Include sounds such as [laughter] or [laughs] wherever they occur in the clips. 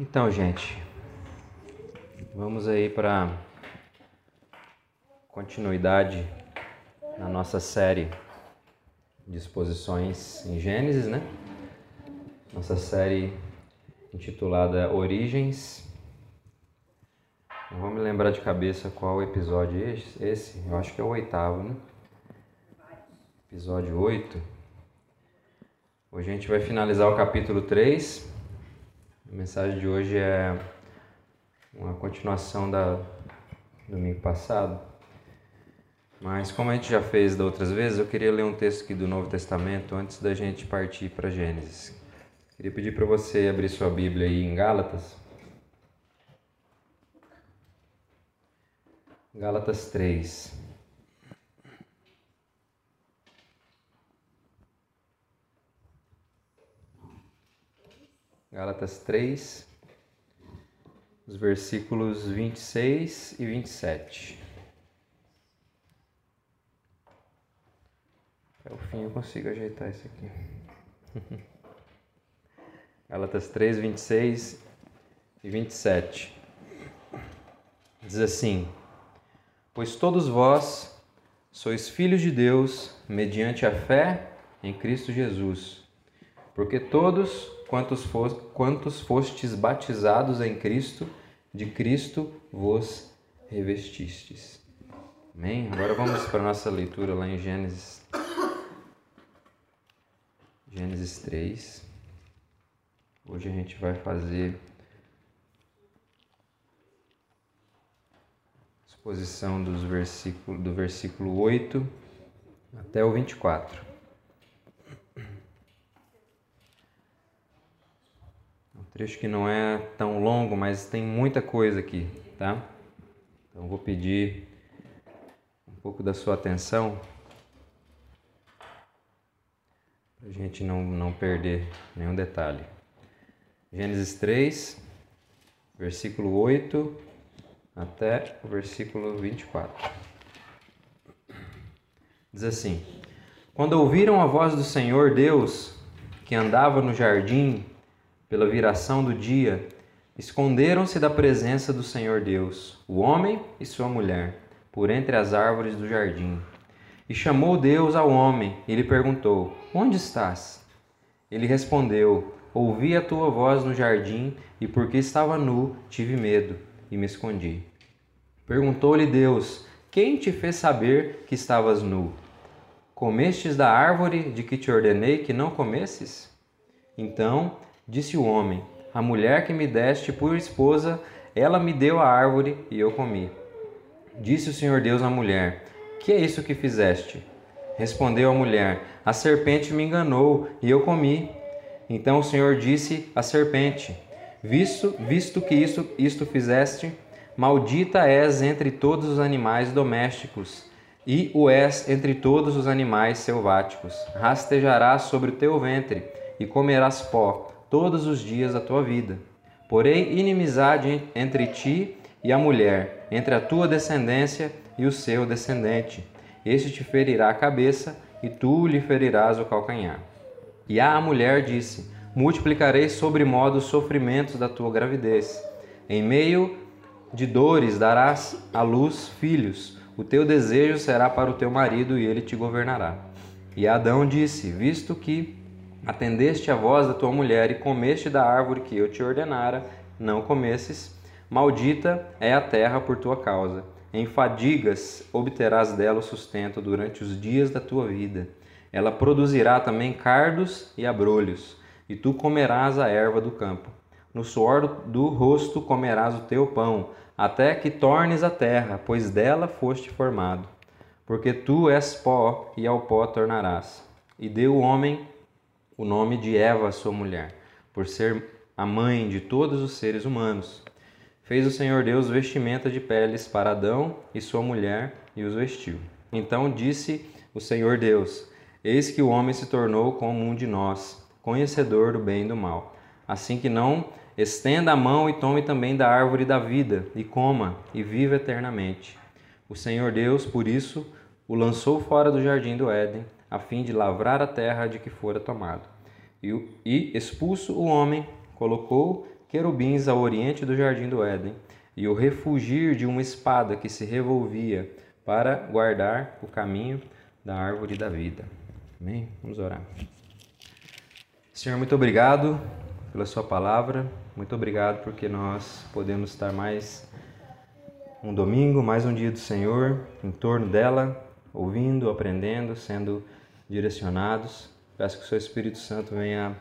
Então, gente, vamos aí para continuidade na nossa série de exposições em Gênesis, né? Nossa série intitulada Origens. Não vou me lembrar de cabeça qual episódio é esse, eu acho que é o oitavo, né? Episódio 8. Hoje a gente vai finalizar o capítulo 3 a mensagem de hoje é uma continuação da domingo passado. Mas como a gente já fez da outras vezes, eu queria ler um texto aqui do Novo Testamento antes da gente partir para Gênesis. Queria pedir para você abrir sua Bíblia aí em Gálatas. Gálatas 3. Gálatas 3, os versículos 26 e 27. Até o fim eu consigo ajeitar isso aqui. [laughs] Gálatas 3, 26 e 27. Diz assim: Pois todos vós sois filhos de Deus mediante a fé em Cristo Jesus. Porque todos quantos, fos, quantos fostes batizados em Cristo, de Cristo vos revestistes. Amém? Agora vamos para a nossa leitura lá em Gênesis. Gênesis 3. Hoje a gente vai fazer exposição dos versículos, do versículo 8 até o 24. Trecho que não é tão longo, mas tem muita coisa aqui, tá? Então vou pedir um pouco da sua atenção para a gente não, não perder nenhum detalhe. Gênesis 3, versículo 8 até o versículo 24. Diz assim: Quando ouviram a voz do Senhor Deus, que andava no jardim pela viração do dia, esconderam-se da presença do Senhor Deus, o homem e sua mulher, por entre as árvores do jardim. E chamou Deus ao homem e lhe perguntou: Onde estás? Ele respondeu: Ouvi a tua voz no jardim e porque estava nu, tive medo e me escondi. Perguntou-lhe Deus: Quem te fez saber que estavas nu? Comestes da árvore de que te ordenei que não comesses? Então Disse o homem: A mulher que me deste por esposa, ela me deu a árvore e eu comi. Disse o Senhor Deus à mulher: Que é isso que fizeste? Respondeu a mulher: A serpente me enganou e eu comi. Então o Senhor disse à serpente: Visto, visto que isto, isto fizeste, maldita és entre todos os animais domésticos, e o és entre todos os animais selváticos. Rastejarás sobre o teu ventre e comerás pó todos os dias da tua vida. Porém, inimizade entre ti e a mulher, entre a tua descendência e o seu descendente. Este te ferirá a cabeça e tu lhe ferirás o calcanhar. E a mulher disse: Multiplicarei sobre modo os sofrimentos da tua gravidez. Em meio de dores darás à luz filhos. O teu desejo será para o teu marido e ele te governará. E Adão disse: Visto que Atendeste a voz da tua mulher e comeste da árvore que eu te ordenara, não comesses. Maldita é a terra por tua causa. Em fadigas obterás dela o sustento durante os dias da tua vida. Ela produzirá também cardos e abrolhos, e tu comerás a erva do campo. No suor do rosto comerás o teu pão, até que tornes a terra, pois dela foste formado. Porque tu és pó, e ao pó tornarás. E deu o homem o nome de Eva, sua mulher, por ser a mãe de todos os seres humanos. Fez o Senhor Deus vestimenta de peles para Adão e sua mulher e os vestiu. Então disse o Senhor Deus: Eis que o homem se tornou como um de nós, conhecedor do bem e do mal. Assim que não estenda a mão e tome também da árvore da vida, e coma, e viva eternamente. O Senhor Deus, por isso, o lançou fora do jardim do Éden, a fim de lavrar a terra de que fora tomado. E, expulso o homem, colocou querubins ao oriente do jardim do Éden e o refugir de uma espada que se revolvia para guardar o caminho da árvore da vida. Amém? Vamos orar. Senhor, muito obrigado pela Sua palavra, muito obrigado porque nós podemos estar mais um domingo, mais um dia do Senhor, em torno dela, ouvindo, aprendendo, sendo direcionados. Peço que o Seu Espírito Santo venha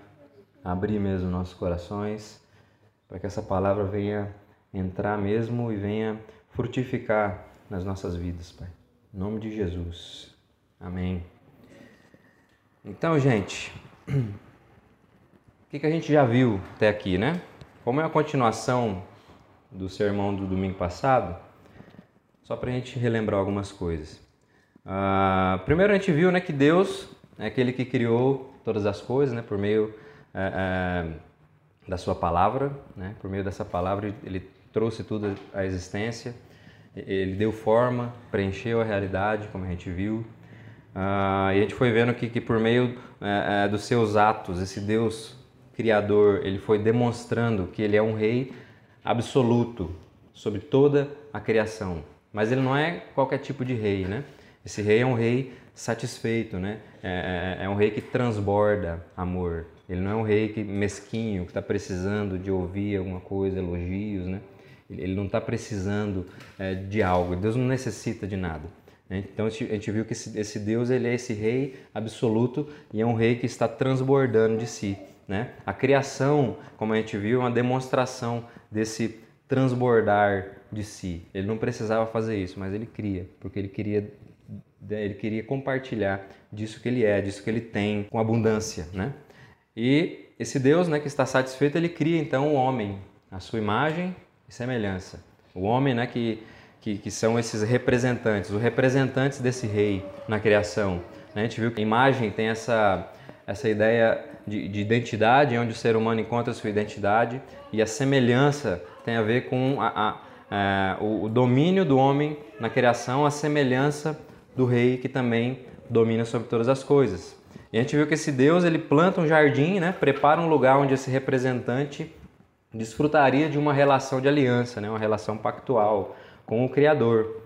abrir mesmo nossos corações, para que essa palavra venha entrar mesmo e venha frutificar nas nossas vidas, Pai. Em nome de Jesus. Amém. Então, gente, o que, que a gente já viu até aqui, né? Como é a continuação do sermão do domingo passado, só para a gente relembrar algumas coisas. Uh, primeiro a gente viu né, que Deus é aquele que criou todas as coisas né, por meio é, é, da sua palavra, né? por meio dessa palavra ele trouxe tudo à existência, ele deu forma, preencheu a realidade, como a gente viu. Ah, e a gente foi vendo que, que por meio é, dos seus atos, esse Deus Criador, ele foi demonstrando que ele é um rei absoluto sobre toda a criação. Mas ele não é qualquer tipo de rei, né? Esse rei é um rei satisfeito, né? É, é, é um rei que transborda amor. Ele não é um rei que mesquinho, que está precisando de ouvir alguma coisa, elogios, né? Ele não está precisando é, de algo. Deus não necessita de nada. Né? Então a gente viu que esse, esse, Deus ele é esse rei absoluto e é um rei que está transbordando de si. Né? A criação, como a gente viu, é uma demonstração desse transbordar de si. Ele não precisava fazer isso, mas ele cria, porque ele queria ele queria compartilhar disso que ele é, disso que ele tem com abundância, né? E esse Deus, né, que está satisfeito, ele cria então o homem, a sua imagem e semelhança. O homem, né, que, que, que são esses representantes, os representantes desse rei na criação. Né? A gente viu que a imagem tem essa, essa ideia de, de, identidade, onde o ser humano encontra a sua identidade, e a semelhança tem a ver com a, a, a, o, o domínio do homem na criação, a semelhança do rei que também domina sobre todas as coisas. E a gente viu que esse Deus ele planta um jardim, né? prepara um lugar onde esse representante desfrutaria de uma relação de aliança, né? uma relação pactual com o Criador.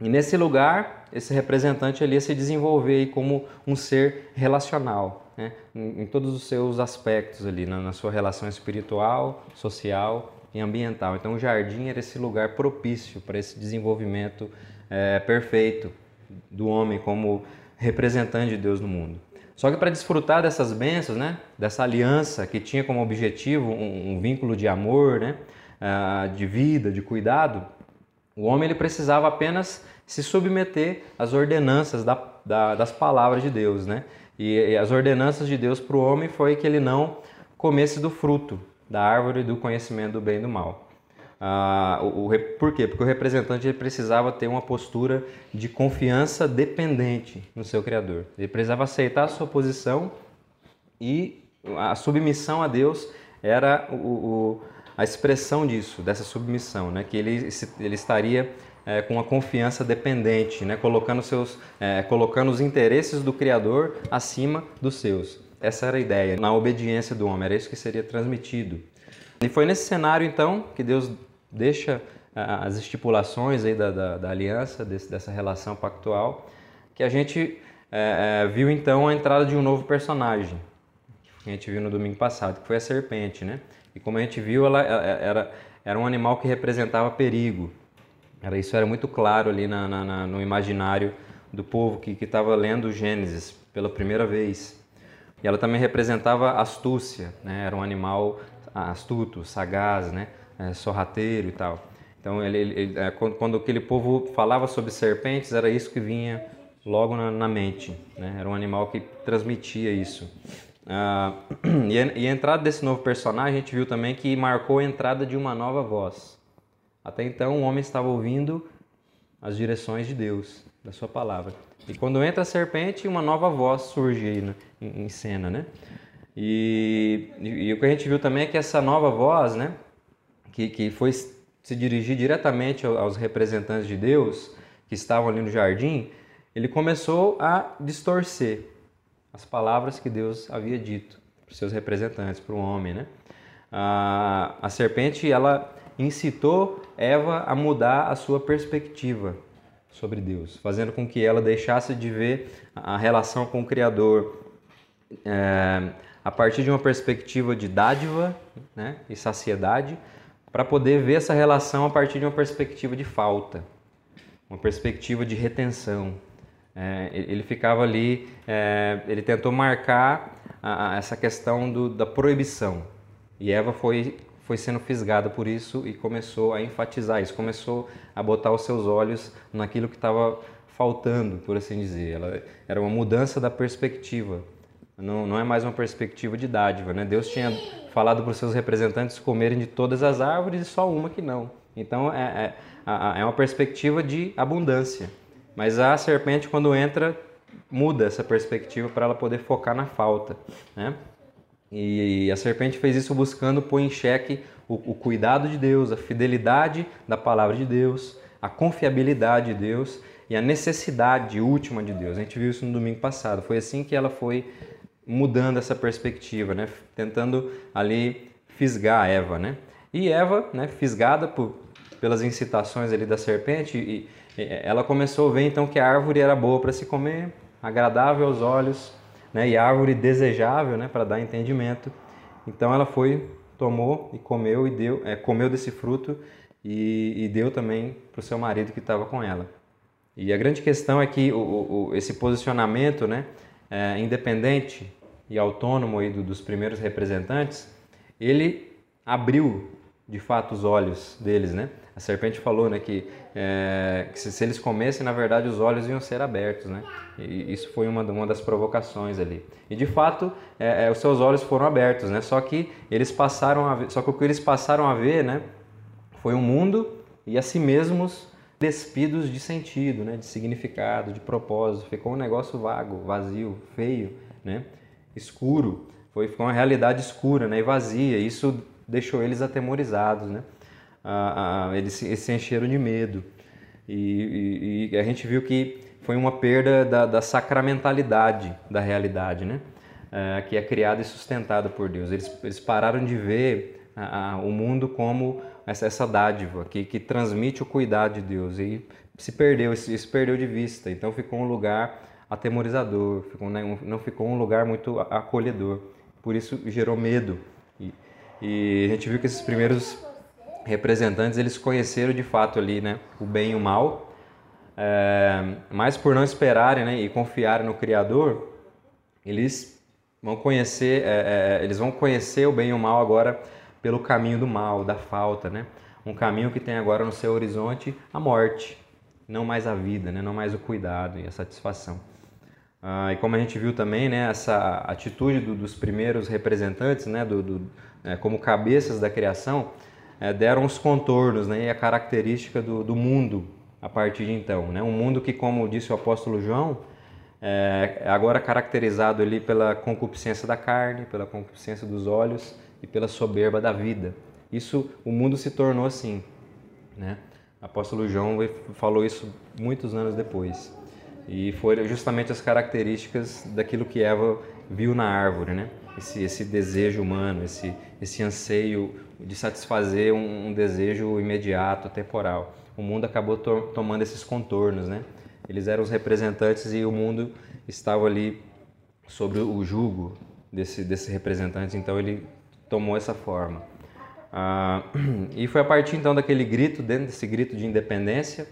E nesse lugar, esse representante ele ia se desenvolver como um ser relacional, né? em, em, todos os seus aspectos ali, na, na, sua relação espiritual, social e ambiental. Então o jardim era esse lugar propício para esse desenvolvimento é, perfeito do homem como representante de Deus no mundo. Só que para desfrutar dessas bênçãos, né, dessa aliança que tinha como objetivo um, um vínculo de amor, né, uh, de vida, de cuidado, o homem ele precisava apenas se submeter às ordenanças da, da, das palavras de Deus. Né? E, e as ordenanças de Deus para o homem foi que ele não comesse do fruto da árvore do conhecimento do bem e do mal. Ah, o, o, por quê? Porque o representante precisava ter uma postura de confiança dependente no seu Criador. Ele precisava aceitar a sua posição e a submissão a Deus era o, o, a expressão disso, dessa submissão, né? que ele, ele estaria é, com uma confiança dependente, né? colocando, seus, é, colocando os interesses do Criador acima dos seus. Essa era a ideia, na obediência do homem, era isso que seria transmitido. E foi nesse cenário, então, que Deus deixa as estipulações aí da, da, da aliança, desse, dessa relação pactual, que a gente é, é, viu então a entrada de um novo personagem, que a gente viu no domingo passado, que foi a serpente, né? E como a gente viu, ela, era, era um animal que representava perigo. Era, isso era muito claro ali na, na, no imaginário do povo que estava lendo Gênesis pela primeira vez. E ela também representava astúcia, né? era um animal astuto, sagaz, né? É, sorrateiro e tal. Então, ele, ele, é, quando, quando, aquele povo falava sobre serpentes, era isso que vinha logo na, na mente. Né? Era um animal que transmitia isso. Ah, [clears throat] e, a, e a entrada desse novo personagem, a gente viu também que marcou a entrada de uma nova voz. Até então, o homem estava ouvindo as direções de Deus, da sua palavra. E quando entra a serpente, uma nova voz surge aí né, em, em, cena, né? E, e, e, o que a gente viu também é que essa nova voz, né? Que, que foi se dirigir diretamente aos representantes de Deus que estavam ali no jardim, ele começou a distorcer as palavras que Deus havia dito para os seus representantes, para o homem, né? a, a serpente ela incitou Eva a mudar a sua perspectiva sobre Deus, fazendo com que ela deixasse de ver a relação com o Criador é, a partir de uma perspectiva de dádiva né, e saciedade, para poder ver essa relação a partir de uma perspectiva de falta, uma perspectiva de retenção. É, ele ficava ali, é, ele tentou marcar a, a, essa questão do, da proibição. E Eva foi foi sendo fisgada por isso e começou a enfatizar isso, começou a botar os seus olhos naquilo que estava faltando, por assim dizer. Ela era uma mudança da perspectiva. Não, não é mais uma perspectiva de dádiva, né? Deus tinha falado para os seus representantes comerem de todas as árvores e só uma que não. Então é, é, é uma perspectiva de abundância. Mas a serpente, quando entra, muda essa perspectiva para ela poder focar na falta, né? E a serpente fez isso buscando pôr em xeque o, o, cuidado de Deus, a fidelidade da palavra de Deus, a confiabilidade de Deus e a necessidade última de Deus. A gente viu isso no domingo passado. Foi assim que ela foi mudando essa perspectiva, né? tentando ali fisgar Eva. Né? E Eva, né, fisgada por, pelas incitações ali da serpente, e, e ela começou a ver então que a árvore era boa para se comer, agradável aos olhos né? e árvore desejável né? para dar entendimento. Então ela foi, tomou e comeu e deu, é, comeu desse fruto e, e deu também para o seu marido que estava com ela. E a grande questão é que o, o, esse posicionamento, né, é, independente e autônomo aí do, dos primeiros representantes, ele abriu de fato os olhos deles, né? A serpente falou, né, que, é, que se, se, eles comessem, na verdade, os olhos iam ser abertos, né? E isso foi uma, uma das provocações ali. E de fato, é, é, os seus olhos foram abertos, né? Só que eles passaram a ver, só que o que eles passaram a ver, né, foi um mundo e a si mesmos despidos de sentido, né, de significado, de propósito. Ficou um negócio vago, vazio, feio, né? Escuro. Foi, ficou uma realidade escura, né, e vazia. Isso deixou eles atemorizados, né? ah, ah, eles, se, se encheram de medo. E, e, e, a gente viu que foi uma perda da, da sacramentalidade da realidade, né? É, que é criada e sustentada por Deus. Eles, eles pararam de ver o mundo como essa, essa dádiva que, que transmite o cuidado de Deus e se perdeu, isso, perdeu de vista. Então ficou um lugar atemorizador, ficou, né, não ficou um lugar muito acolhedor. Por isso gerou medo. E, e a gente viu que esses primeiros representantes eles conheceram de fato ali, né, o bem e o mal, é, mas por não esperarem né, e confiarem no Criador, eles vão conhecer, é, é, eles vão conhecer o bem e o mal agora pelo caminho do mal, da falta, né? Um caminho que tem agora no seu horizonte a morte, não mais a vida, né? Não mais o cuidado e a satisfação. Ah, e como a gente viu também, né, essa atitude do, dos primeiros representantes, né, do, do é, como cabeças da criação, é, deram os contornos né, e a característica do, do, mundo a partir de então. Né? Um mundo que, como disse o apóstolo João, é agora caracterizado ali pela concupiscência da carne, pela concupiscência dos olhos e pela soberba da vida. Isso, o mundo se tornou assim. Né? O apóstolo João falou isso muitos anos depois. E foram justamente as características daquilo que Eva viu na árvore, né? Esse, esse desejo humano, esse, esse anseio de satisfazer um, um desejo imediato, temporal. O mundo acabou to tomando esses contornos, né? Eles eram os representantes e o mundo estava ali sobre o jugo desse, desses representantes, então ele tomou essa forma. Ah, [clears throat] e foi a partir então daquele grito, dentro desse grito de independência,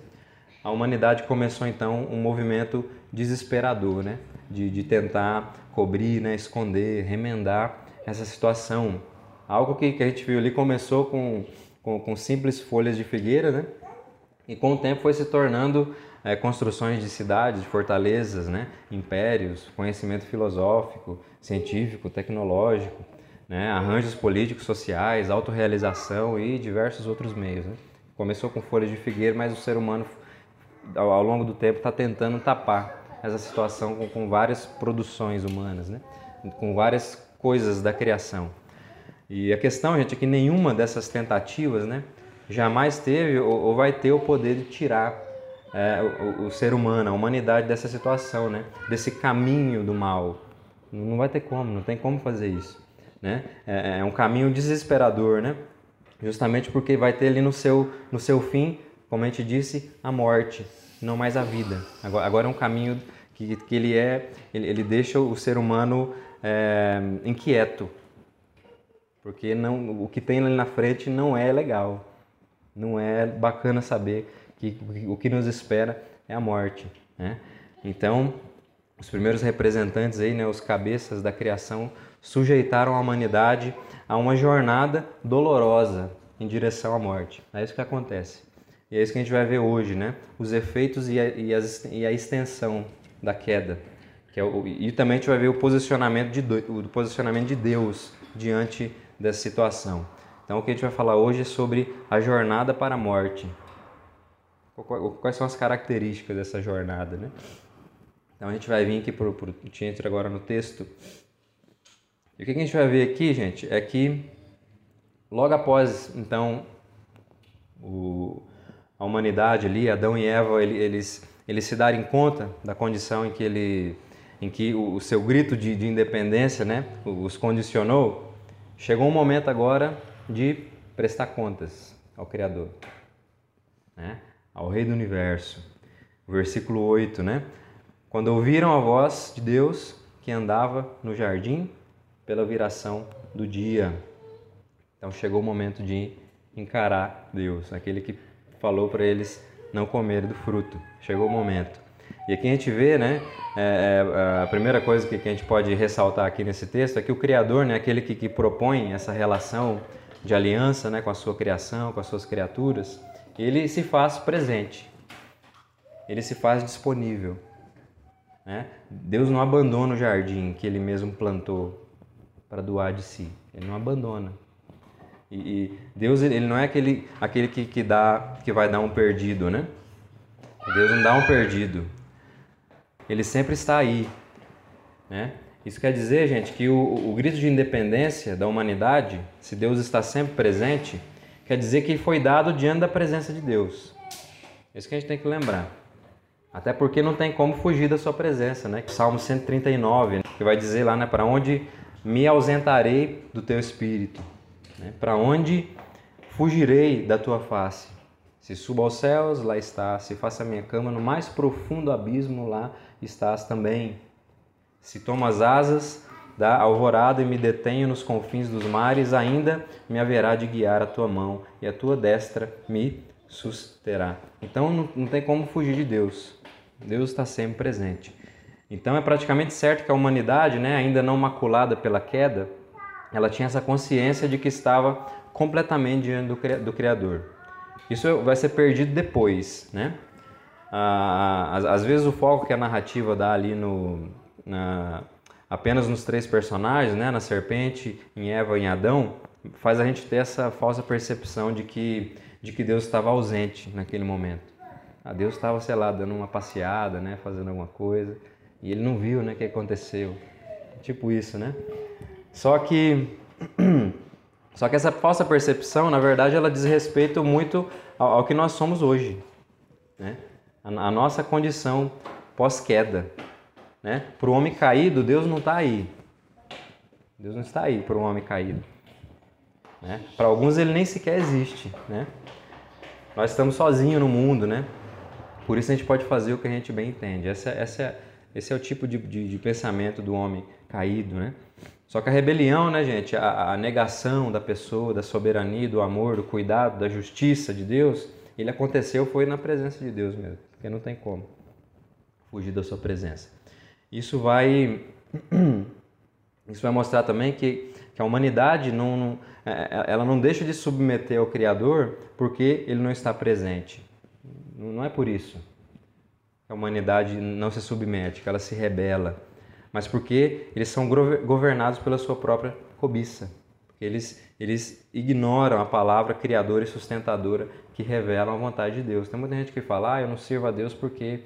a humanidade começou então um movimento desesperador, né? De, de tentar cobrir, né? esconder, remendar essa situação Algo que, que a gente viu ali começou com, com, com simples folhas de figueira, né? E com o tempo foi se tornando é, construções de cidades, de fortalezas, né? impérios, conhecimento filosófico, científico, tecnológico, né? arranjos políticos, sociais, autorrealização e diversos outros meios. Né? Começou com folhas de figueira, mas o ser humano, ao, longo do tempo, está tentando tapar essa situação com, com várias produções humanas, né? com várias coisas da criação. E a questão, gente, é que nenhuma dessas tentativas, né, jamais teve ou, ou vai ter o poder de tirar é, o, o, ser humano, a humanidade dessa situação, né, desse caminho do mal. Não vai ter como, não tem como fazer isso. Né? É, é um caminho desesperador, né? Justamente porque vai ter ali no seu, no seu fim, como a gente disse, a morte, não mais a vida. Agora, agora é um caminho que, que ele é, ele, ele deixa o ser humano é, inquieto, porque não, o que tem ali na frente não é legal, não é bacana saber que o que nos espera é a morte, né? Então, os primeiros representantes aí, né, os cabeças da criação, sujeitaram a humanidade a uma jornada dolorosa em direção à morte. É isso que acontece. E é isso que a gente vai ver hoje, né? Os efeitos e a, e e a extensão da queda. Que é o, e também a gente vai ver o posicionamento, de, o posicionamento de Deus diante dessa situação. Então o que a gente vai falar hoje é sobre a jornada para a morte. Quais são as características dessa jornada, né? Então a gente vai vir aqui para o. Entra agora no texto. E o que a gente vai ver aqui, gente, é que logo após, então, o, a humanidade ali, Adão e Eva, eles, eles se darem conta da condição em que, ele, em que o, seu grito de, de independência né, os condicionou, chegou um momento agora de prestar contas ao Criador, né, ao Rei do Universo. Versículo 8, né? Quando ouviram a voz de Deus que andava no jardim pela viração do dia. Então chegou o momento de encarar Deus, aquele que falou para eles não comer do fruto. Chegou o momento. E aqui a gente vê, né? É, é, a primeira coisa que, a gente pode ressaltar aqui nesse texto é que o Criador, né, aquele que, que propõe essa relação de aliança né, com a sua criação, com as suas criaturas, ele se faz presente, ele se faz disponível. Né? Deus não abandona o jardim que ele mesmo plantou para doar de si. Ele não abandona. E, e Deus ele não é aquele, aquele que, que, dá, que vai dar um perdido, né? Deus não dá um perdido. Ele sempre está aí. Né? Isso quer dizer, gente, que o, o grito de independência da humanidade, se Deus está sempre presente, quer dizer que foi dado diante da presença de Deus. Isso que a gente tem que lembrar. Até porque não tem como fugir da sua presença, né? Salmo 139, né? que vai dizer lá, né, para onde me ausentarei do teu espírito? Né? Para onde fugirei da tua face? Se subo aos céus, lá estás. Se faço a minha cama no mais profundo abismo, lá estás também. Se tomo as asas da alvorada e me detenho nos confins dos mares, ainda me haverá de guiar a tua mão e a tua destra me susterá. Então não, não tem como fugir de Deus. Deus está sempre presente. Então é praticamente certo que a humanidade, né, ainda não maculada pela queda, ela tinha essa consciência de que estava completamente diante do, do Criador. Isso vai ser perdido depois, né? Ah, às, às, vezes o foco que a narrativa dá ali no, na, apenas nos três personagens, né, na serpente, em Eva e em Adão, faz a gente ter essa falsa percepção de que, de que Deus estava ausente naquele momento. A Deus estava, sei lá, dando uma passeada, né, fazendo alguma coisa, e ele não viu, né, o que aconteceu. Tipo isso, né? Só que [clears throat] só que essa falsa percepção, na verdade, ela diz respeito muito ao, ao que nós somos hoje, né? A, a nossa condição pós-queda, né? Para o homem caído, Deus não está aí. Deus não está aí para o homem caído. Né? Para alguns ele nem sequer existe, né? Nós estamos sozinhos no mundo, né? Por isso a gente pode fazer o que a gente bem entende. Essa, essa, esse é o tipo de, de, de pensamento do homem caído, né? Só que a rebelião, né, gente, a, a, negação da pessoa, da soberania, do amor, do cuidado, da justiça de Deus, ele aconteceu foi na presença de Deus mesmo, porque não tem como fugir da sua presença. Isso vai, [clears throat] isso vai mostrar também que, que a humanidade não, não, é, é, ela não deixa de submeter ao Criador porque ele não está presente. Não é por isso a humanidade não se submete, que ela se rebela, mas porque eles são governados pela sua própria cobiça. Eles, eles ignoram a palavra criadora e sustentadora que revela a vontade de Deus. Tem muita gente que fala, ah, eu não sirvo a Deus porque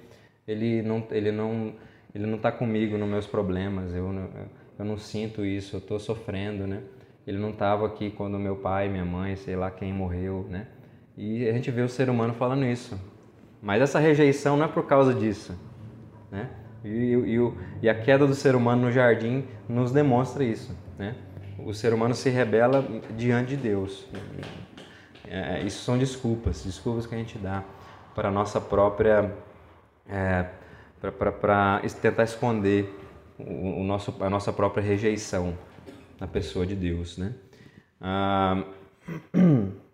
ele não ele não ele não está comigo nos meus problemas, eu não, eu não sinto isso, eu estou sofrendo, né? Ele não estava aqui quando meu pai, minha mãe, sei lá quem morreu, né? E a gente vê o ser humano falando isso. Mas essa rejeição não é por causa disso. Né? E, e, e, a queda do ser humano no jardim nos demonstra isso. Né? o ser humano se rebela diante de Deus. É, isso são desculpas, desculpas que a gente dá para a nossa própria. É, para tentar esconder o, o, nosso, a nossa própria rejeição na pessoa de Deus. Né? Ah, [clears throat]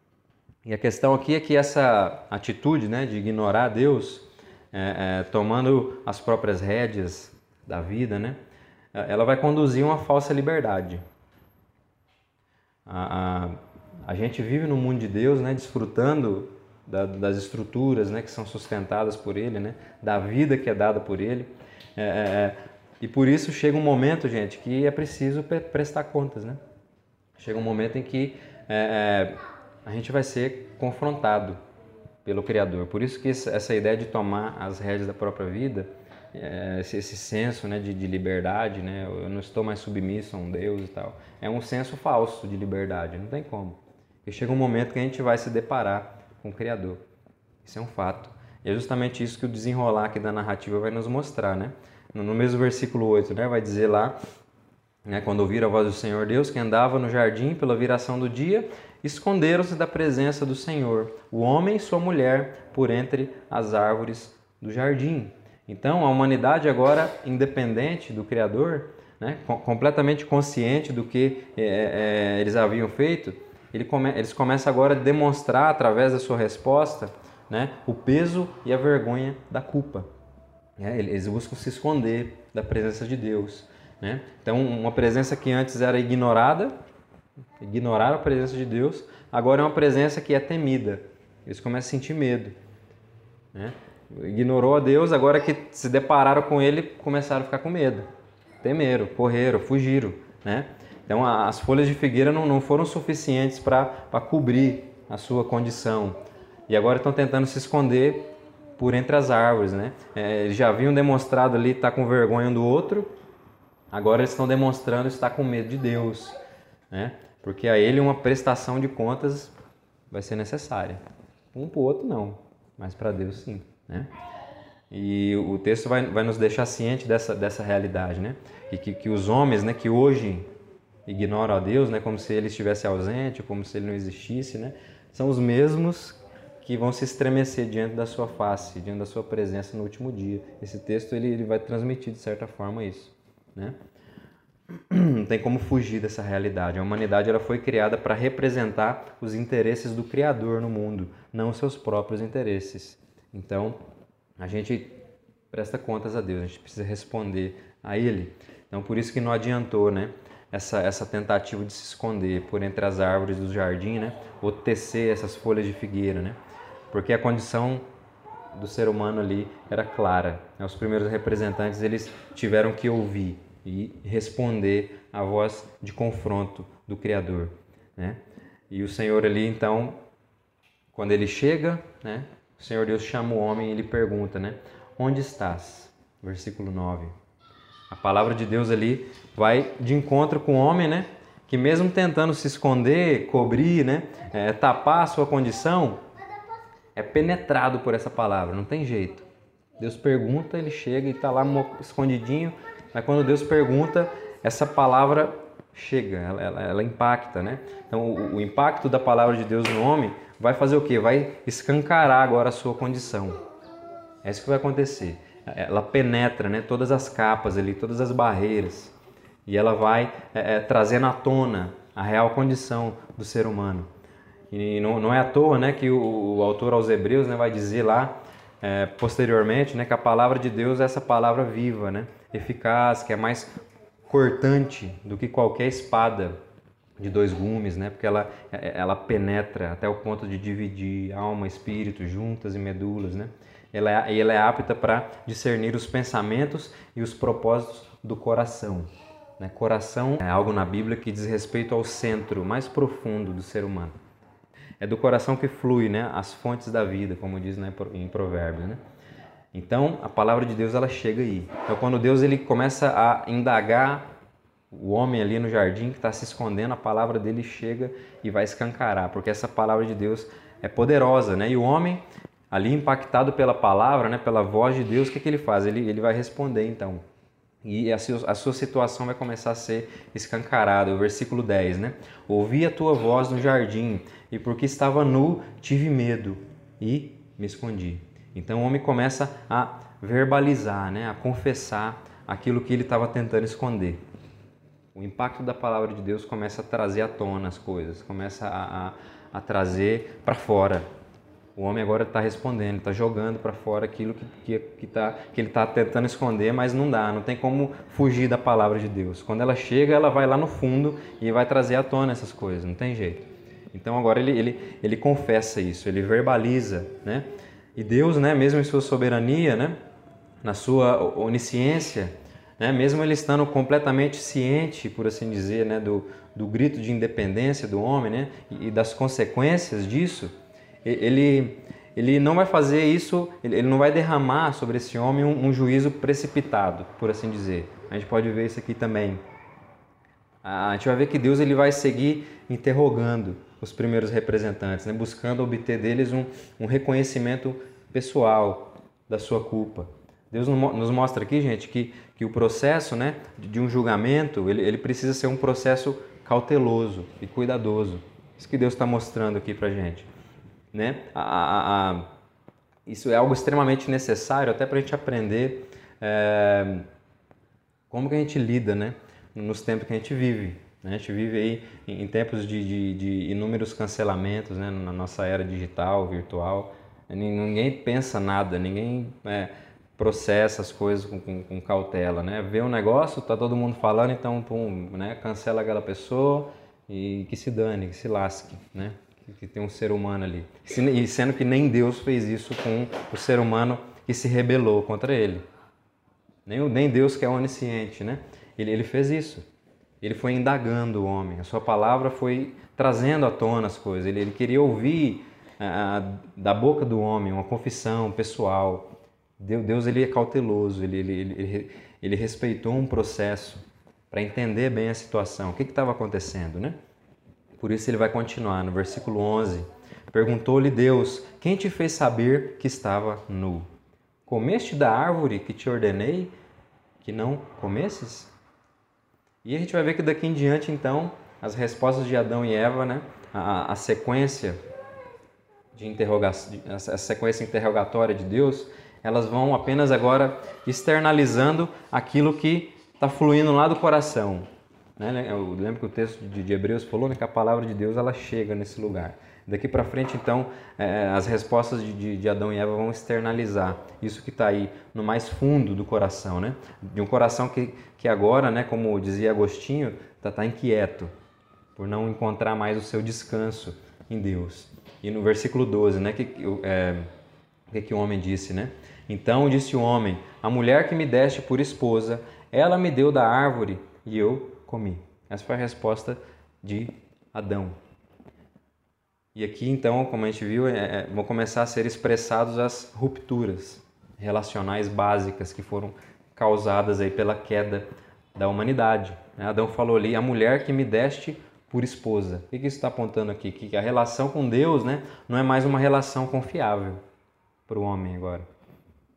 e a questão aqui é que essa atitude né, de ignorar Deus, é, é, tomando as próprias rédeas da vida, né, ela vai conduzir uma falsa liberdade. A, a, a gente vive no mundo de Deus, né, desfrutando da, das estruturas né, que são sustentadas por Ele, né, da vida que é dada por Ele. É, é, é e por isso chega um momento, gente, que é preciso prestar contas. Né? Chega um momento em que é, é, a gente vai ser confrontado pelo Criador. Por isso que essa ideia de tomar as rédeas da própria vida, é, esse, senso né, de, de, liberdade, né, eu não estou mais submisso a um Deus e tal, é um senso falso de liberdade, não tem como. E chega um momento que a gente vai se deparar com o Criador. Isso é um fato. E é justamente isso que o desenrolar aqui da narrativa vai nos mostrar, né? No mesmo versículo 8, né, vai dizer lá, né, quando ouviram a voz do Senhor Deus, que andava no jardim pela viração do dia, esconderam-se da presença do Senhor, o homem e sua mulher, por entre as árvores do jardim. Então, a humanidade agora independente do Criador, né, completamente consciente do que é, é, eles haviam feito, ele come, eles começam agora a demonstrar através da sua resposta né, o peso e a vergonha da culpa. É, eles buscam se esconder da presença de Deus. Né? Então, uma presença que antes era ignorada, ignoraram a presença de Deus, agora é uma presença que é temida. Eles começam a sentir medo. Né? Ignorou a Deus, agora que se depararam com Ele, começaram a ficar com medo. Temeram, correram, fugiram. Né? Então, as folhas de figueira não, não foram suficientes para cobrir a sua condição. E agora estão tentando se esconder por entre as árvores, né? É, eles já haviam demonstrado ali estar tá com vergonha um do outro, agora eles estão demonstrando estar com medo de Deus, né? Porque a ele uma prestação de contas vai ser necessária. Um para o outro não, mas para Deus sim, né? E o texto vai, vai nos deixar ciente dessa, dessa realidade, né? E que, que os homens, né, que hoje ignoram a Deus, né, como se ele estivesse ausente, como se ele não existisse, né? São os mesmos que vão se estremecer diante da sua face, diante da sua presença no último dia. Esse texto ele, ele vai transmitir de certa forma isso, né? [clears throat] Não tem como fugir dessa realidade. A humanidade ela foi criada para representar os interesses do Criador no mundo, não os seus próprios interesses. Então, a gente presta contas a Deus, a gente precisa responder a Ele. Então, por isso que não adiantou, né? essa, essa tentativa de se esconder por entre as árvores do jardim, né? ou tecer essas folhas de figueira, né? porque a condição do ser humano ali era clara. Os primeiros representantes eles tiveram que ouvir e responder à voz de confronto do Criador. Né? E o Senhor ali, então, quando ele chega, né? o Senhor Deus chama o homem e ele pergunta, né? onde estás? Versículo 9. A palavra de Deus ali vai de encontro com o homem, né? Que mesmo tentando se esconder, cobrir, né? É, tapar a sua condição, é penetrado por essa palavra, não tem jeito. Deus pergunta, ele chega e está lá escondidinho, mas quando Deus pergunta, essa palavra chega, ela, ela, ela impacta, né? Então o, o, impacto da palavra de Deus no homem vai fazer o quê? Vai escancarar agora a sua condição. É isso que vai acontecer ela penetra né, todas as capas ali, todas as barreiras, e ela vai é, é, tona a real condição do ser humano. E não, não é à toa né, que o, o autor aos Hebreus né, vai dizer lá, é, posteriormente, né, que a palavra de Deus é essa palavra viva, né, eficaz, que é mais cortante do que qualquer espada de dois gumes, né? Porque ela, é, ela penetra até o ponto de dividir alma, espírito, juntas e medulas, né? ela é, ela é apta para discernir os pensamentos e os propósitos do coração. Né? Coração é algo na Bíblia que diz respeito ao centro mais profundo do ser humano. É do coração que flui né? as fontes da vida, como diz né? em Provérbios. Né? Então, a palavra de Deus ela chega aí. Então, quando Deus ele começa a indagar o homem ali no jardim que está se escondendo, a palavra dele chega e vai escancarar, porque essa palavra de Deus é poderosa, né? E o homem ali impactado pela palavra, né, pela voz de Deus, o que, que ele faz? Ele, ele vai responder então. e a sua situação vai começar a ser escancarada. O versículo 10, né? Ouvi a tua voz no jardim, e porque estava nu, tive medo e me escondi. Então o homem começa a verbalizar, né? a confessar aquilo que ele estava tentando esconder. O impacto da palavra de Deus começa a trazer à tona as coisas, começa a, a, a trazer para fora o homem agora está respondendo, está jogando para fora aquilo que, que, que, tá, que ele está tentando esconder, mas não dá, não tem como fugir da palavra de Deus. Quando ela chega, ela vai lá no fundo e vai trazer à tona essas coisas, não tem jeito. Então agora ele, ele, ele confessa isso, ele verbaliza, né? E Deus, né, mesmo em sua soberania, né, na sua onisciência, né, mesmo ele estando completamente ciente, por assim dizer, né, do, do grito de independência do homem, né, e das consequências disso, ele, ele não vai fazer isso, ele não vai derramar sobre esse homem um, um juízo precipitado, por assim dizer. A gente pode ver isso aqui também. A gente vai ver que Deus ele vai seguir interrogando os primeiros representantes, né? buscando obter deles um, um reconhecimento pessoal da sua culpa. Deus nos mostra aqui, gente, que, que o processo né, de um julgamento ele, ele precisa ser um processo cauteloso e cuidadoso. Isso que Deus está mostrando aqui para gente. Né? A, a, a, isso é algo extremamente necessário até para a gente aprender é, como que a gente lida né? nos tempos que a gente vive. Né? A gente vive aí em, em tempos de, de, de, inúmeros cancelamentos né? na nossa era digital, virtual. Ninguém pensa nada, ninguém é, processa as coisas com, com, com, cautela. Né? Vê um negócio, tá todo mundo falando, então pum, né? cancela aquela pessoa e que se dane, que se lasque. Né? que tem um ser humano ali. E sendo que nem Deus fez isso com o ser humano que se rebelou contra ele. Nem, nem Deus que é onisciente, né? Ele, ele fez isso. Ele foi indagando o homem. A sua palavra foi trazendo à tona as coisas. Ele, ele queria ouvir ah, da boca do homem uma confissão pessoal. Deus, Deus ele é cauteloso. Ele, ele, ele, ele respeitou um processo para entender bem a situação. O que estava acontecendo, né? Por isso ele vai continuar no versículo 11. Perguntou-lhe Deus: Quem te fez saber que estava nu? Comeste da árvore que te ordenei que não comesses? E a gente vai ver que daqui em diante, então, as respostas de Adão e Eva, né? a, a sequência de interrogação, a sequência interrogatória de Deus, elas vão apenas agora externalizando aquilo que está fluindo lá do coração. Né? Eu lembro que o texto de Hebreus falou né, que a palavra de Deus ela chega nesse lugar. Daqui para frente, então, é, as respostas de, de, Adão e Eva vão externalizar isso que está aí no mais fundo do coração, né? De um coração que, que agora, né, como dizia Agostinho, está tá inquieto por não encontrar mais o seu descanso em Deus. E no versículo 12, né, que, é, que, que o homem disse, né? Então disse o homem: A mulher que me deste por esposa, ela me deu da árvore e eu comi. Essa foi a resposta de Adão. E aqui, então, como a gente viu, é, é, vão começar a ser expressadas as rupturas relacionais básicas que foram causadas aí pela queda da humanidade. Né? Adão falou ali, a mulher que me deste por esposa. O que isso está apontando aqui? Que a relação com Deus né, não é mais uma relação confiável para o homem agora.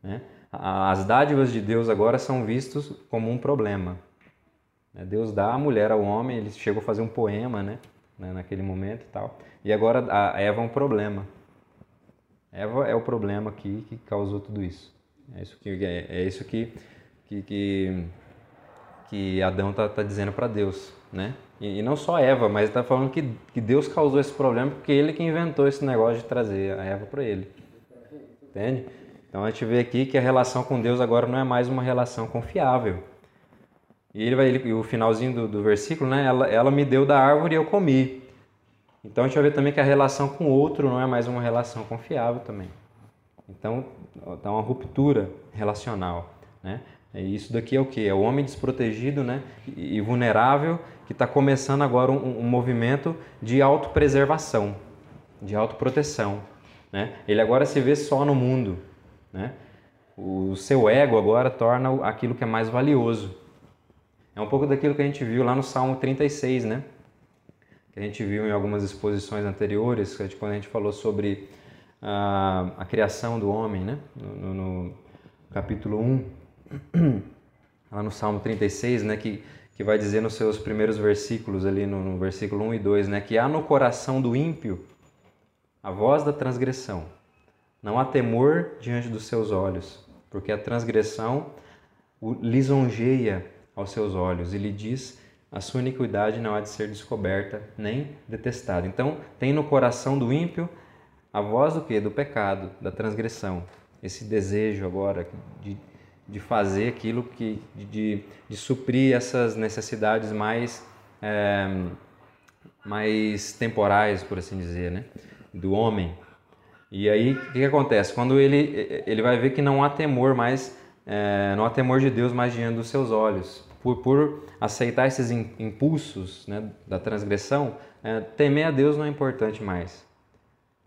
Né? As dádivas de Deus agora são vistas como um problema. Né? Deus dá a mulher ao homem, ele chegou a fazer um poema, né? né? Naquele momento e tal. E agora a Eva é um problema. Eva é o problema aqui que causou tudo isso. É isso que é, é isso que que, que, que Adão está tá dizendo para Deus, né? E, e, não só Eva, mas está falando que, que Deus causou esse problema porque ele que inventou esse negócio de trazer a Eva para ele. Entende? Então a gente vê aqui que a relação com Deus agora não é mais uma relação confiável. E ele vai, ele, o finalzinho do, do versículo, né? Ela, ela me deu da árvore e eu comi. Então a gente vai ver também que a relação com o outro não é mais uma relação confiável também. Então dá uma ruptura relacional, né? E isso daqui é o que? É o homem desprotegido, né? E, vulnerável que está começando agora um, um movimento de autopreservação, de autoproteção, né? Ele agora se vê só no mundo, né? O seu ego agora torna aquilo que é mais valioso. É um pouco daquilo que a gente viu lá no Salmo 36, né? Que a gente viu em algumas exposições anteriores, quando a gente falou sobre a, a criação do homem, né? No, no, no capítulo 1. [clears throat] lá no Salmo 36, né, que, que vai dizer nos seus primeiros versículos, ali no, no versículo 1 e 2, né, que há no coração do ímpio a voz da transgressão. Não há temor diante dos seus olhos, porque a transgressão o lisonjeia aos seus olhos e lhe diz: a sua iniquidade não há de ser descoberta nem detestada. Então, tem no coração do ímpio a voz do que? Do pecado, da transgressão. Esse desejo agora de, de fazer aquilo que. de, de suprir essas necessidades mais. É, mais temporais, por assim dizer, né? do homem. E aí, o que, que, acontece? Quando ele, ele vai ver que não há temor mais, é, não há temor de Deus mais diante dos seus olhos. Por, por aceitar esses impulsos né, da transgressão, é, temer a Deus não é importante mais.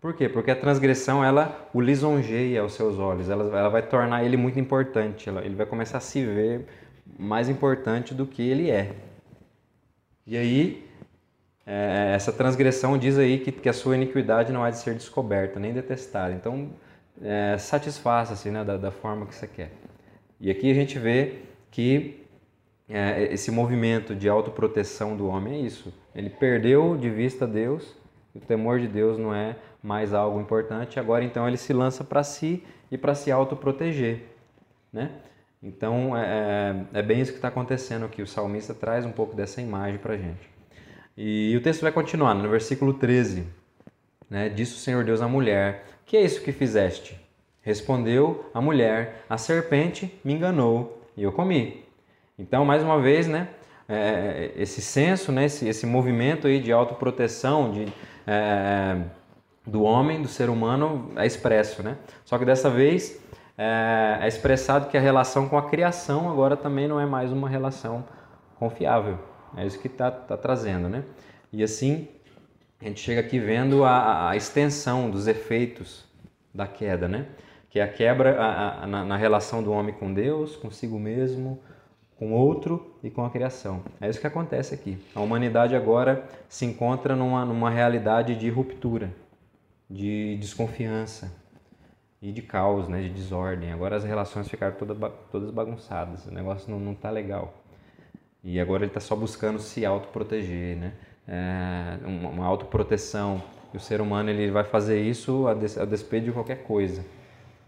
Por quê? Porque a transgressão, ela o lisonjeia aos seus olhos, ela, ela vai tornar ele muito importante, ela, ele vai começar a se ver mais importante do que ele é. E aí, é, essa transgressão diz aí que, que a sua iniquidade não há de ser descoberta, nem detestada. Então, é, satisfaça-se né, da, da, forma que você quer. E aqui a gente vê que é, esse movimento de autoproteção do homem é isso. Ele perdeu de vista Deus, o temor de Deus não é mais algo importante, agora então ele se lança para si e para se autoproteger. Né? Então é, é, é bem isso que está acontecendo aqui. O salmista traz um pouco dessa imagem para a gente. E o texto vai continuar no versículo 13. Né? Disse o Senhor Deus à mulher: Que é isso que fizeste? Respondeu a mulher: A serpente me enganou e eu comi. Então, mais uma vez, né? É, esse senso, né? esse, esse movimento aí de autoproteção de, é, do homem, do ser humano, é expresso. Né? Só que dessa vez é, é expressado que a relação com a criação agora também não é mais uma relação confiável. É isso que está tá trazendo, né? E assim, a gente chega aqui vendo a, a extensão dos efeitos da queda, né? Que é a quebra a, a, na, na, relação do homem com Deus, consigo mesmo, com outro e com a criação. É isso que acontece aqui. A humanidade agora se encontra numa, numa realidade de ruptura, de desconfiança e de caos, né? De desordem. Agora as relações ficaram toda, todas bagunçadas. O negócio não está legal. E agora ele está só buscando se autoproteger, né? É, uma autoproteção. E o ser humano ele vai fazer isso a, des, a despeito de qualquer coisa.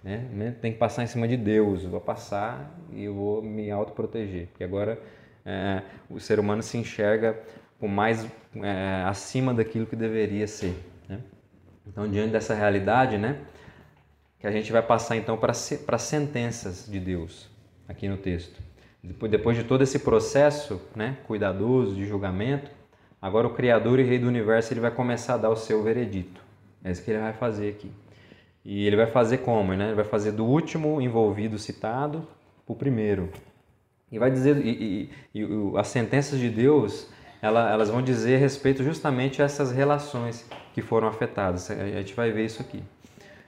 Né? né? Tem que passar em cima de Deus. Eu vou passar e eu vou me autoproteger. Porque agora é, o ser humano se enxerga com mais é, acima daquilo que deveria ser. Né? Então, diante dessa realidade, né, que a gente vai passar então para sentenças de Deus aqui no texto. Depois de todo esse processo né, cuidadoso de julgamento, agora o Criador e Rei do Universo ele vai começar a dar o seu veredito. É isso que ele vai fazer aqui. E ele vai fazer como? Né? Ele vai fazer do último envolvido citado para o primeiro. E vai dizer, e, e, e as sentenças de Deus, ela, elas vão dizer respeito justamente a essas relações que foram afetadas. A gente vai ver isso aqui.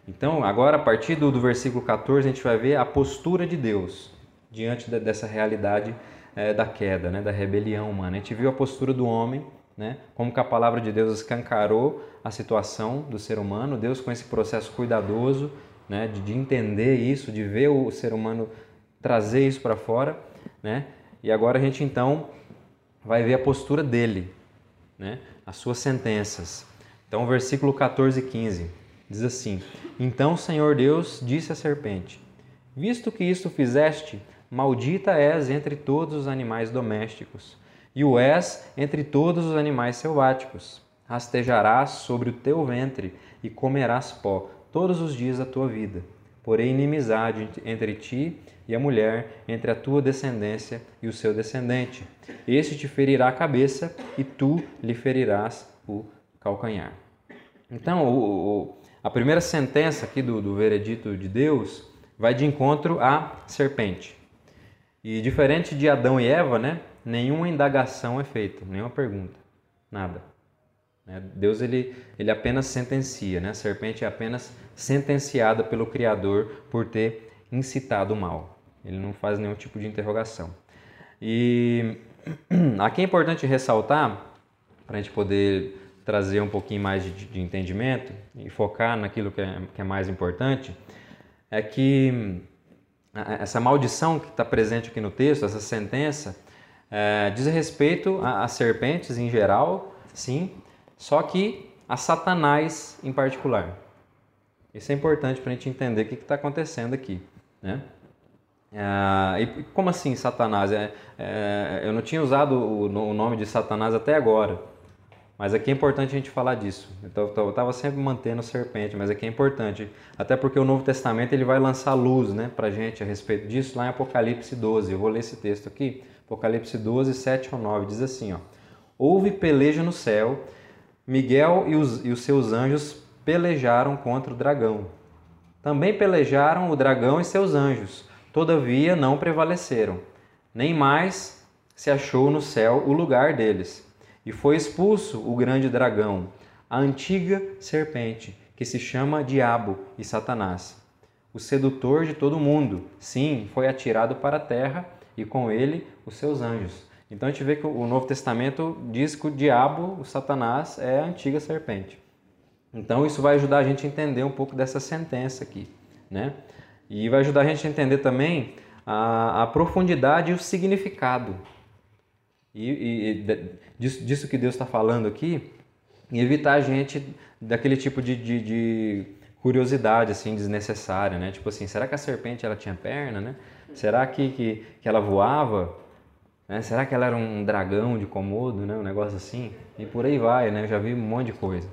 Então, agora, a partir do, do versículo 14, a gente vai ver a postura de Deus diante de, dessa realidade é, da queda, né, da rebelião humana. A gente viu a postura do homem, né, como que a palavra de Deus escancarou a situação do ser humano, Deus com esse processo cuidadoso né, de, de entender isso, de ver o ser humano trazer isso para fora, né? E agora a gente então vai ver a postura dele, né? As suas sentenças. Então, versículo 14 e 15 diz assim: Então o Senhor Deus disse à serpente: Visto que isto fizeste, Maldita és entre todos os animais domésticos, e o és entre todos os animais selváticos. Rastejarás sobre o teu ventre e comerás pó todos os dias da tua vida. Porém, inimizade entre ti e a mulher, entre a tua descendência e o seu descendente. Este te ferirá a cabeça e tu lhe ferirás o calcanhar. Então, o, o, a primeira sentença aqui do, do veredito de Deus vai de encontro à serpente. E diferente de Adão e Eva, né? Nenhuma indagação é feita, nenhuma pergunta, nada. Né? Deus ele, ele apenas sentencia, né? A serpente é apenas sentenciada pelo Criador por ter incitado o mal. Ele não faz nenhum tipo de interrogação. E [clears throat] aqui é importante ressaltar, para a gente poder trazer um pouquinho mais de, de entendimento e focar naquilo que é, que é mais importante, é que essa maldição que está presente aqui no texto, essa sentença, é, diz respeito a, a serpentes em geral, sim, só que a Satanás em particular. Isso é importante para a gente entender o que está acontecendo aqui. Né? É, e como assim Satanás? É, é, eu não tinha usado o, o, nome de Satanás até agora, mas aqui é importante a gente falar disso. Então, eu estava sempre mantendo serpente, mas aqui é importante, até porque o Novo Testamento ele vai lançar luz né, para a gente a respeito disso lá em Apocalipse 12. Eu vou ler esse texto aqui, Apocalipse 12, 7 ao 9, diz assim: ó, Houve peleja no céu, Miguel e os, e os seus anjos pelejaram contra o dragão. Também pelejaram o dragão e seus anjos Todavia não prevaleceram, nem mais se achou no céu o lugar deles. E foi expulso o grande dragão, a antiga serpente, que se chama Diabo e Satanás, o sedutor de todo mundo. Sim, foi atirado para a terra e com ele os seus anjos. Então a gente vê que o Novo Testamento diz que o diabo, o Satanás, é a antiga serpente. Então isso vai ajudar a gente a entender um pouco dessa sentença aqui, né? E vai ajudar a gente a entender também a, a profundidade e o significado e, e disso, disso, que Deus está falando aqui e evitar a gente daquele tipo de, de, de, curiosidade assim desnecessária, né? Tipo assim, será que a serpente ela tinha perna, né? Será que, que, que ela voava? Né? Será que ela era um dragão de Komodo, né? Um negócio assim? E por aí vai, né? Eu já vi um monte de coisa.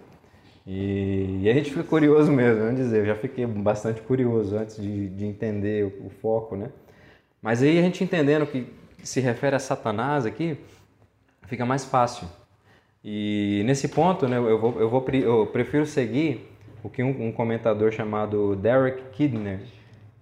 E, e, a gente fica curioso mesmo, vamos dizer, eu já fiquei bastante curioso antes de, de entender o, o, foco, né? Mas aí a gente entendendo que se refere a Satanás aqui, fica mais fácil. E nesse ponto, né, eu, vou, eu, vou, eu prefiro seguir o que um, um comentador chamado Derek Kidner,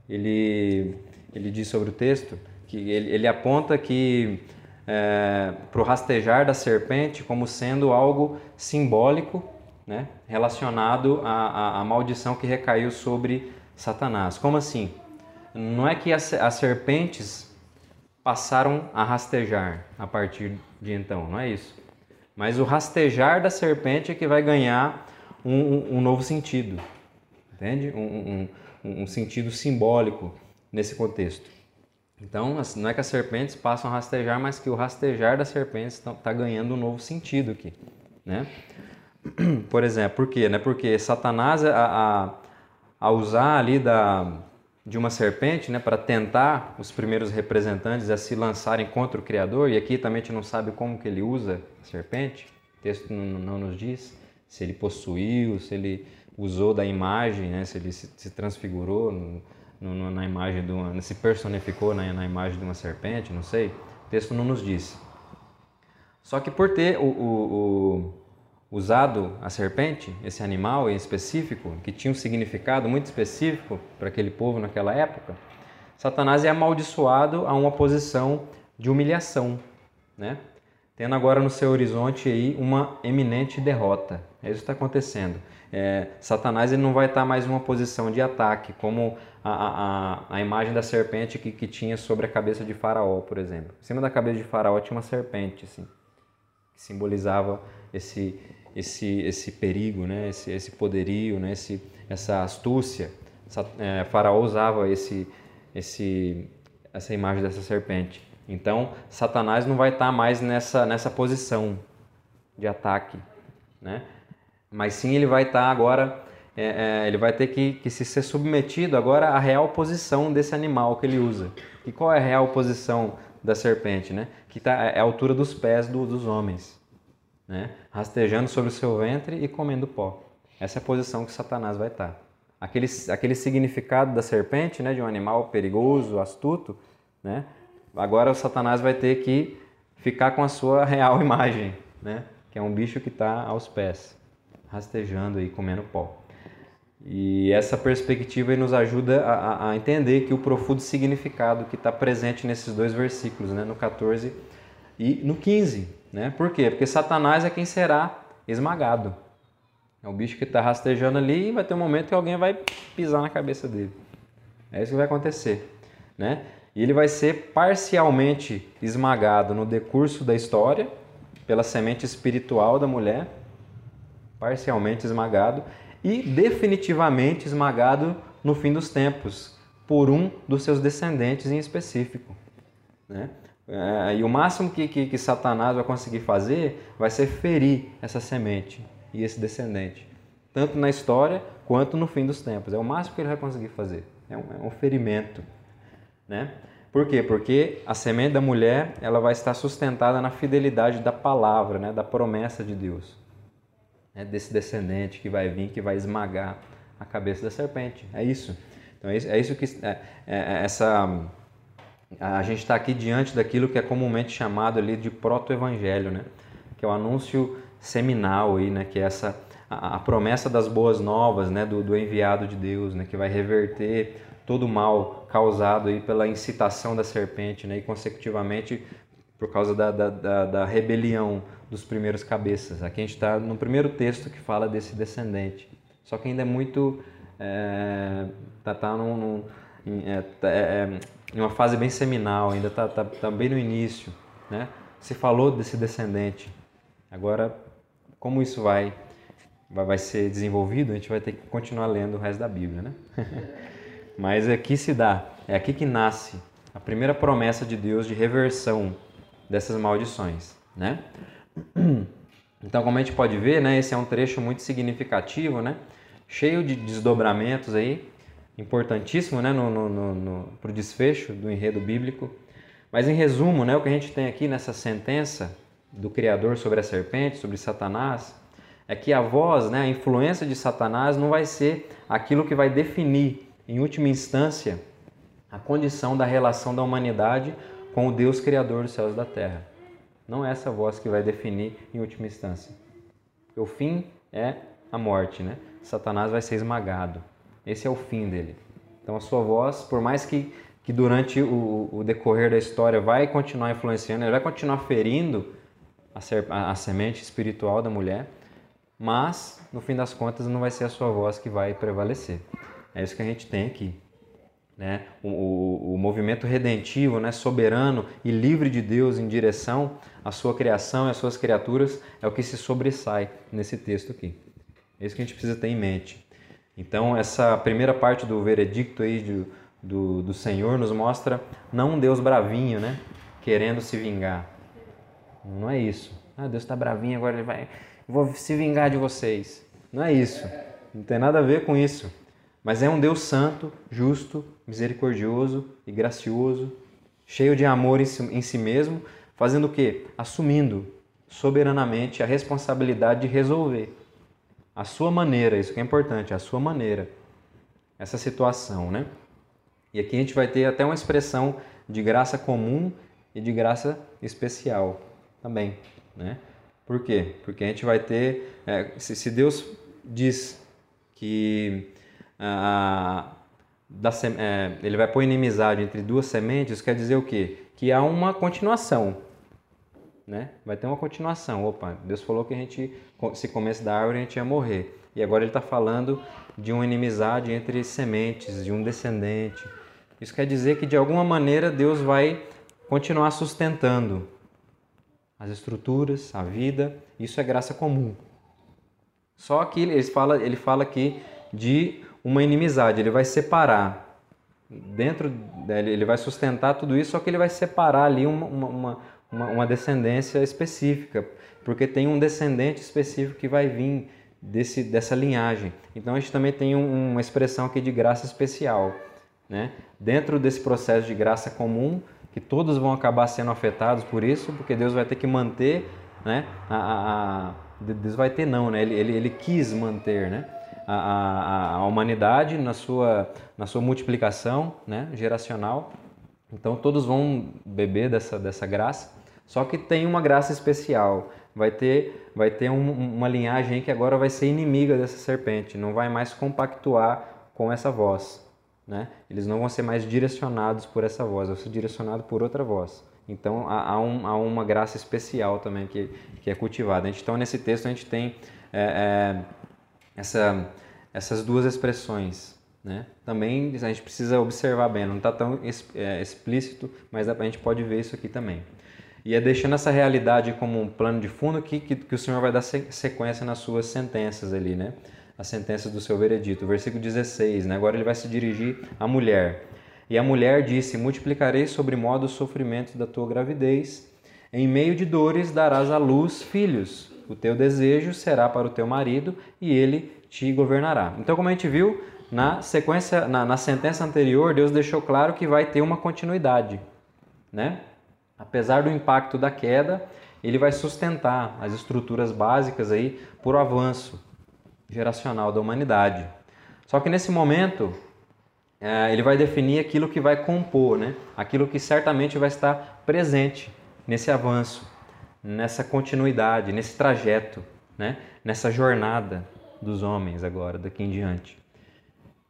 ele, ele diz sobre o texto, que ele, ele aponta que é, para o rastejar da serpente como sendo algo simbólico né, relacionado à, à, à, maldição que recaiu sobre Satanás. Como assim? Não é que as, as serpentes passaram a rastejar a partir de então, não é isso. Mas o rastejar da serpente é que vai ganhar um, um, novo sentido, entende? Um, um, sentido simbólico nesse contexto. Então, não é que as serpentes passam a rastejar, mas que o rastejar das serpentes está tá ganhando um novo sentido aqui, né? [clears throat] Por exemplo, por quê? Né? Porque Satanás, a, a, a usar ali da, de uma serpente né, para tentar os primeiros representantes a se lançarem contra o Criador, e aqui também a gente não sabe como que ele usa a serpente, o texto não, não nos diz se ele possuiu, se ele usou da imagem, né, se ele se, se transfigurou no, no, na imagem de uma, se personificou na, na, imagem de uma serpente, não sei, o texto não nos diz. Só que por ter o, o, o usado a serpente, esse animal em específico, que tinha um significado muito específico para aquele povo naquela época, Satanás é amaldiçoado a uma posição de humilhação, né? tendo agora no seu horizonte aí uma eminente derrota. É isso que está acontecendo. É, Satanás ele não vai estar mais em uma posição de ataque, como a, a, a imagem da serpente que, que tinha sobre a cabeça de Faraó, por exemplo. Em cima da cabeça de Faraó tinha uma serpente, assim, que simbolizava esse, esse, esse perigo, né? esse, esse poderio, né? esse, essa astúcia. Essa, é, faraó usava esse, esse, essa imagem dessa serpente. Então, Satanás não vai estar mais nessa, nessa posição de ataque, né? mas sim ele vai estar agora, é, é, ele vai ter que, que se ser submetido agora à real posição desse animal que ele usa. E qual é a real posição da serpente? Né? Que tá, é a altura dos pés do, dos homens né? rastejando sobre o seu ventre e comendo pó. Essa é a posição que Satanás vai estar. Aquele, aquele significado da serpente, né, de um animal perigoso, astuto, né? agora o Satanás vai ter que ficar com a sua [laughs] real imagem, né? que é um bicho que está aos pés, rastejando e comendo pó. E essa perspectiva nos ajuda a, a, entender que o profundo significado que está presente nesses dois versículos, né? no 14 e no 15. Né? Por quê? Porque Satanás é quem será esmagado. É o bicho que está rastejando ali e vai ter um momento que alguém vai pisar na cabeça dele. É isso que vai acontecer. Né? E ele vai ser parcialmente esmagado no decurso da história, pela semente espiritual da mulher, parcialmente esmagado, e definitivamente esmagado no fim dos tempos, por um dos seus descendentes em específico. Né? É, e o máximo que, que, que, Satanás vai conseguir fazer vai ser ferir essa semente e esse descendente, tanto na história quanto no fim dos tempos. É o máximo que ele vai conseguir fazer. É um, é um ferimento. Né? Por quê? Porque a semente da mulher ela vai estar sustentada na fidelidade da palavra, né? da promessa de Deus. Né? Desse descendente que vai vir, que vai esmagar a cabeça da serpente. É isso. Então é isso, é que é, é essa a gente está aqui diante daquilo que é comumente chamado ali de proto-evangelho, né? que é o anúncio seminal, aí, né? que é essa, a, a promessa das boas novas né? do, do enviado de Deus, né? que vai reverter todo o mal causado aí pela incitação da serpente né? e, consecutivamente, por causa da, da, da, da rebelião dos primeiros cabeças. Aqui a gente está no primeiro texto que fala desse descendente. Só que ainda é muito. É, tá, tá num, num é, é, é em uma fase bem seminal, ainda está tá, tá bem no início. Né? Se falou desse descendente. Agora, como isso vai, vai ser desenvolvido, a gente vai ter que continuar lendo o resto da Bíblia. Né? [laughs] Mas aqui se dá, é aqui que nasce a primeira promessa de Deus de reversão dessas maldições. Né? [clears throat] Então, como a gente pode ver, né, esse é um trecho muito significativo, né, cheio de desdobramentos aí, importantíssimo né, no, no, no, para o desfecho do enredo bíblico. Mas em resumo, né, o que a gente tem aqui nessa sentença do Criador sobre a serpente, sobre Satanás, é que a voz, né, a influência de Satanás não vai ser aquilo que vai definir, em última instância, a condição da relação da humanidade com o Deus Criador dos céus e da terra. Não é essa voz que vai definir em última instância. o fim é a morte, né? Satanás vai ser esmagado. Esse é o fim dele. Então a sua voz, por mais que, que durante o, o decorrer da história vai continuar influenciando, ele vai continuar ferindo a, ser, a, a semente espiritual da mulher, mas no fim das contas não vai ser a sua voz que vai prevalecer. É isso que a gente tem aqui. Né? O, o, o, movimento redentivo, né? soberano e livre de Deus em direção à sua criação e às suas criaturas é o que se sobressai nesse texto aqui. É isso que a gente precisa ter em mente. Então, essa primeira parte do veredicto aí de, do, do Senhor nos mostra não um Deus bravinho, né? Querendo se vingar. Não é isso. Ah, Deus está bravinho, agora ele vai. Vou se vingar de vocês. Não é isso. Não tem nada a ver com isso. Mas é um Deus santo, justo, misericordioso e gracioso, cheio de amor em si, em si mesmo, fazendo o quê? Assumindo soberanamente a responsabilidade de resolver a sua maneira, isso que é importante, a sua maneira, essa situação, né? E aqui a gente vai ter até uma expressão de graça comum e de graça especial também, né? Por quê? Porque a gente vai ter, é, se, se, Deus diz que ah, da, é, ele vai pôr inimizade entre duas sementes, quer dizer o quê? Que há uma continuação, né? Vai ter uma continuação. Opa, Deus falou que a gente, se comesse da árvore, a gente ia morrer. E agora ele está falando de uma inimizade entre sementes, de um descendente. Isso quer dizer que de alguma maneira Deus vai continuar sustentando as estruturas, a vida. Isso é graça comum. Só que ele fala, ele fala aqui de uma inimizade. Ele vai separar dentro, ele vai sustentar tudo isso, só que ele vai separar ali uma, uma, uma, uma descendência específica, porque tem um descendente específico que vai vir desse, dessa linhagem. Então a gente também tem um, uma expressão aqui de graça especial. Né? Dentro desse processo de graça comum, que todos vão acabar sendo afetados por isso, porque Deus vai ter que manter, né? a, a, a Deus vai ter não, né? ele, ele, ele quis manter né? a, a, a humanidade na sua, na sua multiplicação né? geracional. Então todos vão beber dessa, dessa graça só que tem uma graça especial. Vai ter, vai ter um, uma linhagem que agora vai ser inimiga dessa serpente, não vai mais compactuar com essa voz. Né? Eles não vão ser mais direcionados por essa voz, vão ser direcionados por outra voz. Então há, há, um, há uma graça especial também que, que é cultivada. Então nesse texto a gente tem é, é, essa, essas duas expressões. Né? Também a gente precisa observar bem, não está tão é, explícito, mas a gente pode ver isso aqui também. E é deixando essa realidade como um plano de fundo que, que, que o Senhor vai dar sequência nas suas sentenças ali, né? As sentenças do seu veredito. Versículo 16, né? Agora ele vai se dirigir à mulher. E a mulher disse: Multiplicarei sobre modo os sofrimentos da tua gravidez. Em meio de dores darás à luz filhos. O teu desejo será para o teu marido e ele te governará. Então, como a gente viu, na sequência, na, na sentença anterior, Deus deixou claro que vai ter uma continuidade, né? Apesar do impacto da queda, ele vai sustentar as estruturas básicas aí por avanço geracional da humanidade. Só que nesse momento, é, ele vai definir aquilo que vai compor, né? aquilo que certamente vai estar presente nesse avanço, nessa continuidade, nesse trajeto, né? nessa jornada dos homens agora, daqui em diante.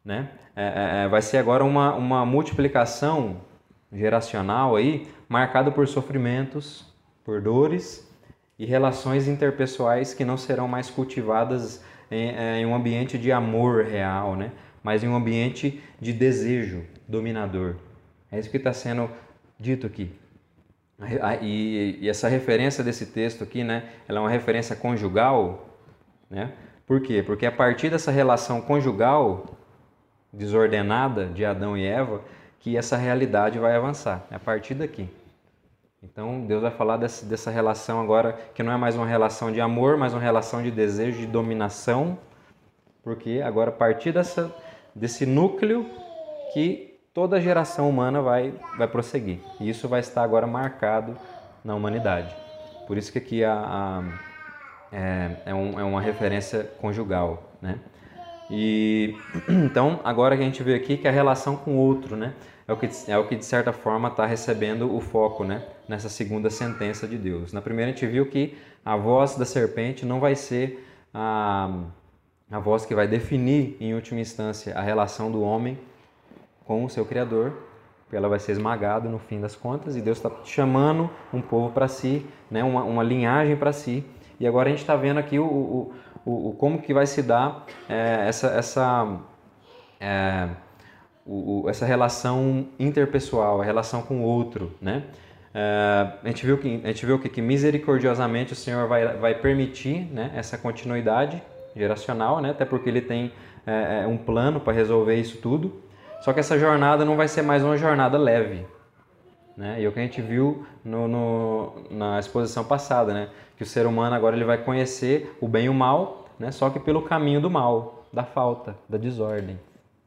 Né? É, é, vai ser agora uma, uma multiplicação geracional aí, marcada por sofrimentos, por dores e relações interpessoais que não serão mais cultivadas em, é, em um ambiente de amor real, né? mas em um ambiente de desejo dominador. É isso que está sendo dito aqui. E, e, essa referência desse texto aqui, né, ela é uma referência conjugal, né? Por quê? Porque a partir dessa relação conjugal desordenada de Adão e Eva, que essa realidade vai avançar. É a partir daqui. Então Deus vai falar dessa, dessa relação agora que não é mais uma relação de amor, mas uma relação de desejo, de dominação, porque agora a partir dessa, desse núcleo que toda geração humana vai, vai prosseguir. E isso vai estar agora marcado na humanidade. Por isso que aqui a, a é, é, um, é, uma referência conjugal, né? E [clears throat] então agora que a gente vê aqui que a relação com o outro, né, é o que é o que de certa forma está recebendo o foco, né, nessa segunda sentença de Deus. Na primeira a gente viu que a voz da serpente não vai ser a a voz que vai definir, em última instância, a relação do homem com o seu Criador, ela vai ser esmagada no fim das contas, e Deus está chamando um povo para si, né, uma, uma linhagem para si. E agora a gente está vendo aqui o, o, o, o, como que vai se dar é, essa, essa, é, o, essa relação interpessoal, a relação com o outro, né? É, a gente viu que a gente viu que, que misericordiosamente o Senhor vai, vai permitir né, essa continuidade geracional, né? até porque ele tem é, é um plano para resolver isso tudo. Só que essa jornada não vai ser mais uma jornada leve. Né? E é o que a gente viu no, no, na exposição passada, né? que o ser humano agora ele vai conhecer o bem e o mal, né? só que pelo caminho do mal, da falta, da desordem.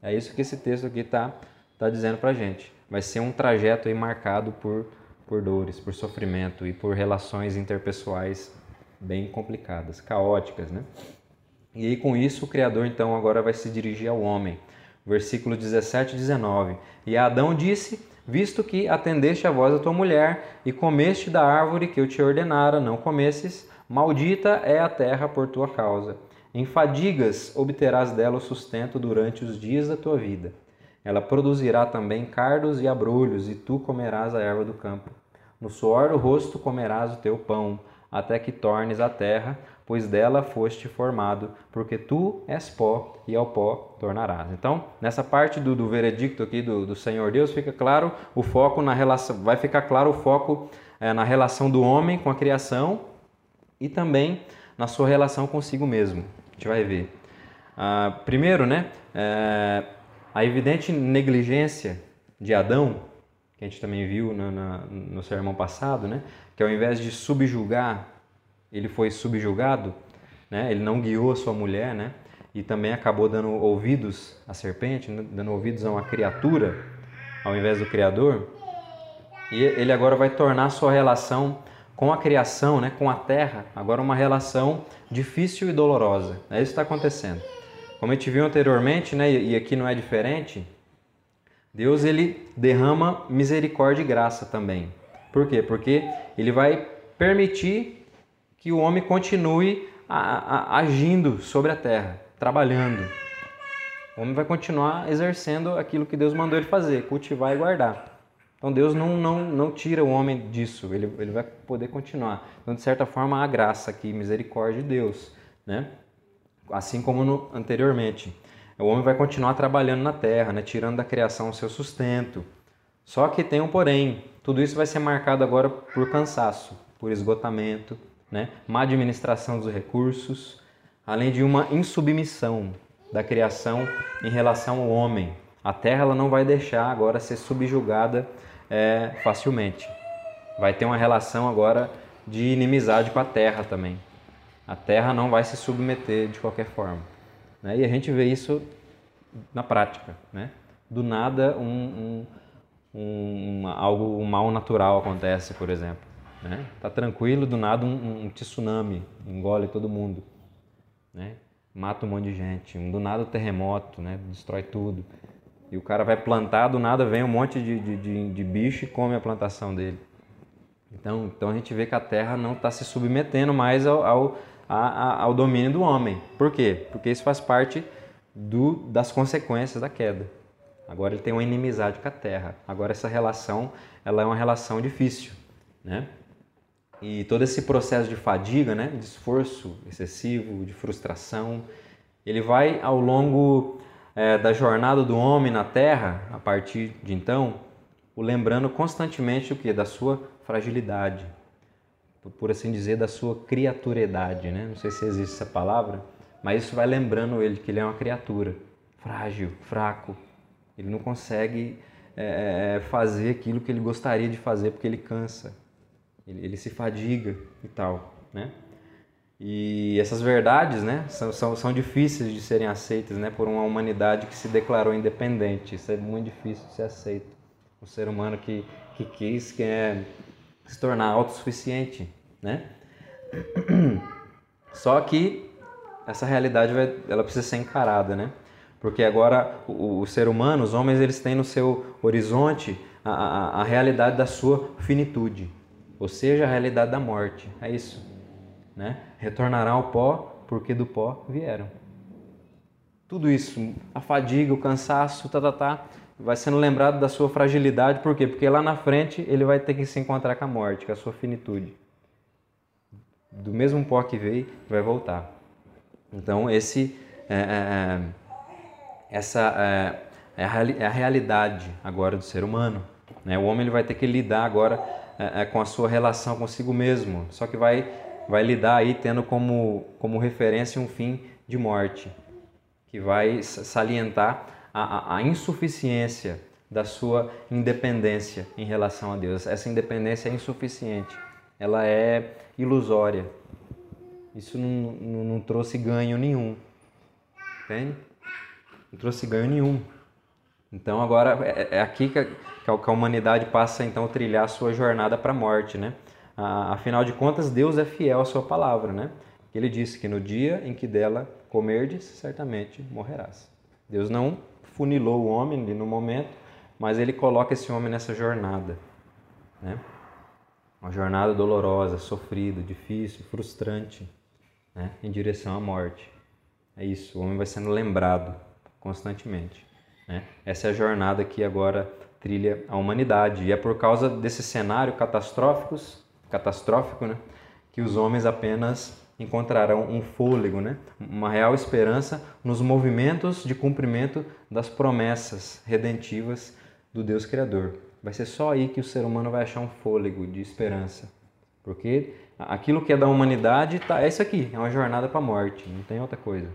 É isso que esse texto aqui está tá dizendo para gente. Vai ser um trajeto aí marcado por, por dores, por sofrimento e por relações interpessoais bem complicadas, caóticas, né? E aí com isso o Criador então agora vai se dirigir ao homem. Versículo 17 e 19. E Adão disse: Visto que atendeste a voz da tua mulher e comeste da árvore que eu te ordenara, não comesses, maldita é a terra por tua causa. Em fadigas obterás dela o sustento durante os dias da tua vida. Ela produzirá também cardos e abrolhos, e tu comerás a erva do campo. No suor do rosto comerás o teu pão, até que tornes a terra, pois dela foste formado, porque tu és pó e ao pó tornarás. Então, nessa parte do, do veredicto aqui do, do, Senhor Deus, fica claro o foco na relação, vai ficar claro o foco é, na relação do homem com a criação e também na sua relação consigo mesmo. A gente vai ver. Ah, primeiro, né, é, a evidente negligência de Adão, que a gente também viu no, no, no sermão passado, né, que ao invés de subjugar ele foi subjugado, né? ele não guiou a sua mulher, né? e também acabou dando ouvidos à serpente, né? dando ouvidos a uma criatura ao invés do Criador. E ele agora vai tornar sua relação com a criação, né? com a terra, agora uma relação difícil e dolorosa. É isso que está acontecendo. Como a gente viu anteriormente, né? e aqui não é diferente, Deus ele derrama misericórdia e graça também. Por quê? Porque ele vai permitir que o homem continue a, a, agindo sobre a terra, trabalhando. O homem vai continuar exercendo aquilo que Deus mandou ele fazer, cultivar e guardar. Então Deus não, não, não tira o homem disso, ele, ele vai poder continuar. Então, de certa forma, há graça aqui, misericórdia de Deus, né? assim como no, anteriormente. O homem vai continuar trabalhando na terra, né? tirando da criação o seu sustento. Só que tem um porém, tudo isso vai ser marcado agora por cansaço, por esgotamento, né? má administração dos recursos, além de uma insubmissão da criação em relação ao homem, A terra ela não vai deixar agora ser subjugada é, facilmente. Vai ter uma relação agora de inimizade com a terra também. A terra não vai se submeter de qualquer forma. Né? E a gente vê isso na prática. Né? Do nada, um, um, um, algo um mal natural acontece, por exemplo. Né? Tá tranquilo, do nada um, um tsunami engole todo mundo. Né? Mata um monte de gente. Do nada o terremoto, né? destrói tudo. E o cara vai plantar, do nada vem um monte de, de, de, de bicho e come a plantação dele. Então, então a gente vê que a terra não está se submetendo mais ao, ao, ao domínio do homem. Por quê? Porque isso faz parte do, das consequências da queda. Agora ele tem uma inimizade com a terra. Agora essa relação ela é uma relação difícil, né? E todo esse processo de fadiga, né, de esforço excessivo, de frustração, ele vai ao longo é, da jornada do homem na Terra, a partir de então, o lembrando constantemente o que da sua fragilidade, por assim dizer, da sua criaturedade, né? Não sei se existe essa palavra, mas isso vai lembrando ele que ele é uma criatura frágil, fraco. Ele não consegue é, é, fazer aquilo que ele gostaria de fazer porque ele cansa, ele, ele se fadiga e tal, né? E essas verdades né, são, são, são, difíceis de serem aceitas né, por uma humanidade que se declarou independente. Isso é muito difícil de ser aceito. Um ser humano que, que quis que é, se tornar autossuficiente. Né? [clears throat] Só que essa realidade vai, ela precisa ser encarada. Né? Porque agora o, o ser humano, os homens, eles têm no seu horizonte a, a, a realidade da sua finitude. Ou seja, a realidade da morte. É isso né? Retornarão ao pó, porque do pó vieram. Tudo isso, a fadiga, o cansaço, tá, tá, tá, vai sendo lembrado da sua fragilidade, por quê? Porque lá na frente ele vai ter que se encontrar com a morte, com a sua finitude. Do mesmo pó que veio, vai voltar. Então, esse, é, é, é essa é, é, a, é, a, realidade agora do ser humano. Né? O homem ele vai ter que lidar agora é, é, com a sua relação consigo mesmo, só que vai vai lidar aí tendo como, como referência um fim de morte, que vai salientar a, a insuficiência da sua independência em relação a Deus. Essa independência é insuficiente, ela é ilusória. Isso não, não, não trouxe ganho nenhum, entende? Não trouxe ganho nenhum. Então agora é, é aqui que a, que a humanidade passa então a trilhar a sua jornada para a morte, né? Afinal de contas, Deus é fiel à sua palavra, né? Ele disse que no dia em que dela comerdes, certamente morrerás. Deus não funilou o homem ali no momento, mas ele coloca esse homem nessa jornada, né? Uma jornada dolorosa, sofrida, difícil, frustrante, né? Em direção à morte. É isso, o homem vai sendo lembrado constantemente. Né? Essa é a jornada que agora trilha a humanidade. E é por causa desse cenário catastróficos catastrófico, né? que os homens apenas encontrarão um fôlego, né? uma real esperança nos movimentos de cumprimento das promessas redentivas do Deus Criador. Vai ser só aí que o ser humano vai achar um fôlego de esperança. Porque aquilo que é da humanidade tá, é isso aqui, é uma jornada para a morte, não tem outra coisa.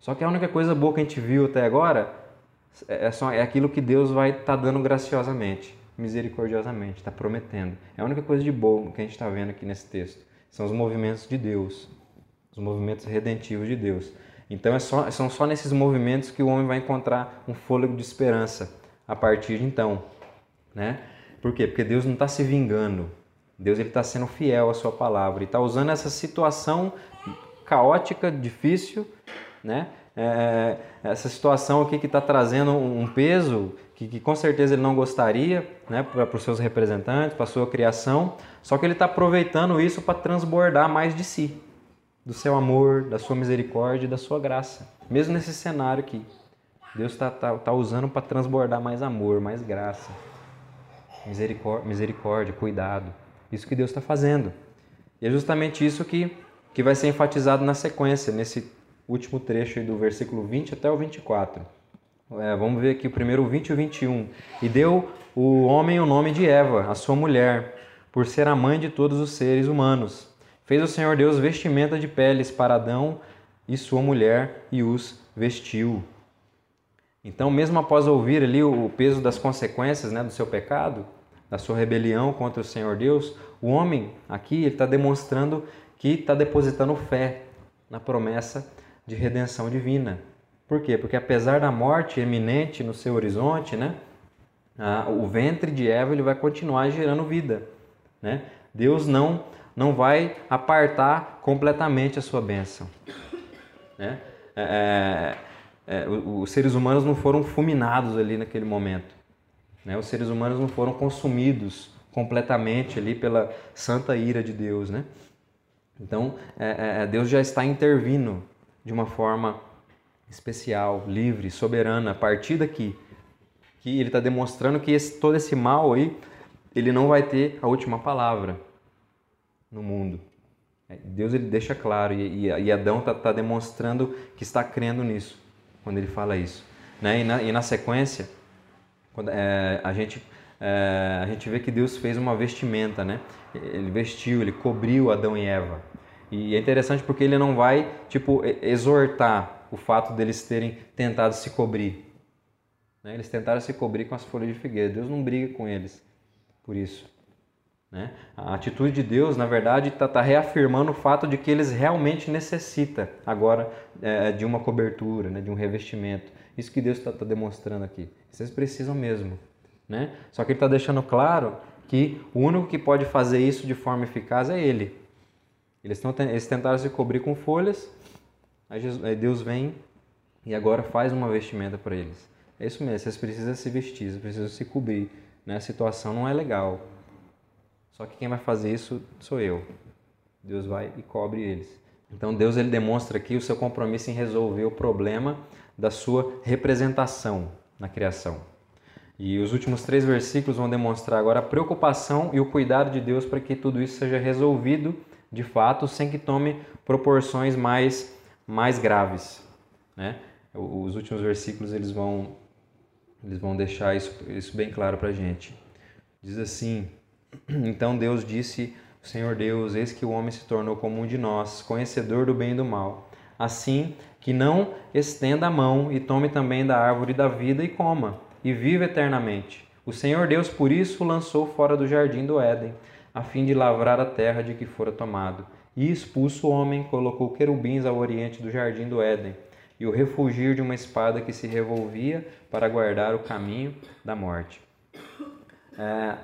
Só que a única coisa boa que a gente viu até agora é, só, é aquilo que Deus vai estar tá dando graciosamente misericordiosamente, está prometendo. É a única coisa de bom que a gente está vendo aqui nesse texto. São os movimentos de Deus, os movimentos redentivos de Deus. Então é só, são só nesses movimentos que o homem vai encontrar um fôlego de esperança a partir de então. Né? Por quê? Porque Deus não está se vingando. Deus está sendo fiel à sua palavra e está usando essa situação caótica, difícil, né? É, essa situação aqui que está trazendo um peso que, que, com certeza ele não gostaria né, para os seus representantes, para a sua criação, só que ele está aproveitando isso para transbordar mais de si, do seu amor, da sua misericórdia e da sua graça. Mesmo nesse cenário aqui, Deus está tá, tá usando para transbordar mais amor, mais graça, misericórdia, misericórdia, cuidado. Isso que Deus está fazendo. E é justamente isso que, que vai ser enfatizado na sequência, nesse último trecho do versículo 20 até o 24. É, vamos ver aqui o primeiro 20 e o 21. E deu o homem o nome de Eva, a sua mulher, por ser a mãe de todos os seres humanos. Fez o Senhor Deus vestimenta de peles para Adão e sua mulher e os vestiu. Então, mesmo após ouvir ali o peso das consequências né, do seu pecado, da sua rebelião contra o Senhor Deus, o homem aqui está demonstrando que está depositando fé na promessa de redenção divina. Por quê? Porque apesar da morte eminente no seu horizonte, né, o ventre de Eva ele vai continuar gerando vida. Né? Deus não, não vai apartar completamente a sua bênção. Né? É, é, é os seres humanos não foram fulminados ali naquele momento. Né? Os seres humanos não foram consumidos completamente ali pela santa ira de Deus. Né? Então, é, é, Deus já está intervindo de uma forma especial, livre, soberana, a partir daqui. Que ele está demonstrando que esse, todo esse mal aí, ele não vai ter a última palavra no mundo. É, Deus ele deixa claro e, e Adão está tá demonstrando que está crendo nisso quando ele fala isso. Né? E, na, e na sequência, quando, é, a, gente, é, a gente vê que Deus fez uma vestimenta, né? Ele vestiu, ele cobriu Adão e Eva. E é interessante porque ele não vai, tipo, exortar o fato deles terem tentado se cobrir. Né? Eles tentaram se cobrir com as folhas de figueira. Deus não briga com eles por isso. Né? A atitude de Deus, na verdade, está tá reafirmando o fato de que eles realmente necessitam agora é, de uma cobertura, né? de um revestimento. Isso que Deus está tá demonstrando aqui. Vocês precisam mesmo. Né? Só que Ele está deixando claro que o único que pode fazer isso de forma eficaz é Ele. Eles, tão, eles tentaram se cobrir com folhas, aí, Jesus, aí Deus vem e agora faz uma vestimenta para eles. É isso mesmo, vocês precisam se vestir, vocês precisam se cobrir. Né? A situação não é legal. Só que quem vai fazer isso sou eu. Deus vai e cobre eles. Então Deus ele demonstra aqui o seu compromisso em resolver o problema da sua representação na criação. E os últimos três versículos vão demonstrar agora a preocupação e o cuidado de Deus para que tudo isso seja resolvido de fato, sem que tome proporções mais, mais graves. Né? Os últimos versículos eles vão, eles vão deixar isso, isso bem claro para a gente. Diz assim: [clears throat] Então Deus disse, Senhor Deus, eis que o homem se tornou como um de nós, conhecedor do bem e do mal. Assim que não estenda a mão e tome também da árvore da vida e coma, e viva eternamente. O Senhor Deus por isso o lançou fora do jardim do Éden a fim de lavrar a terra de que fora tomado. E expulso o homem, colocou querubins ao oriente do jardim do Éden, e o refugir de uma espada que se revolvia para guardar o caminho da morte. É,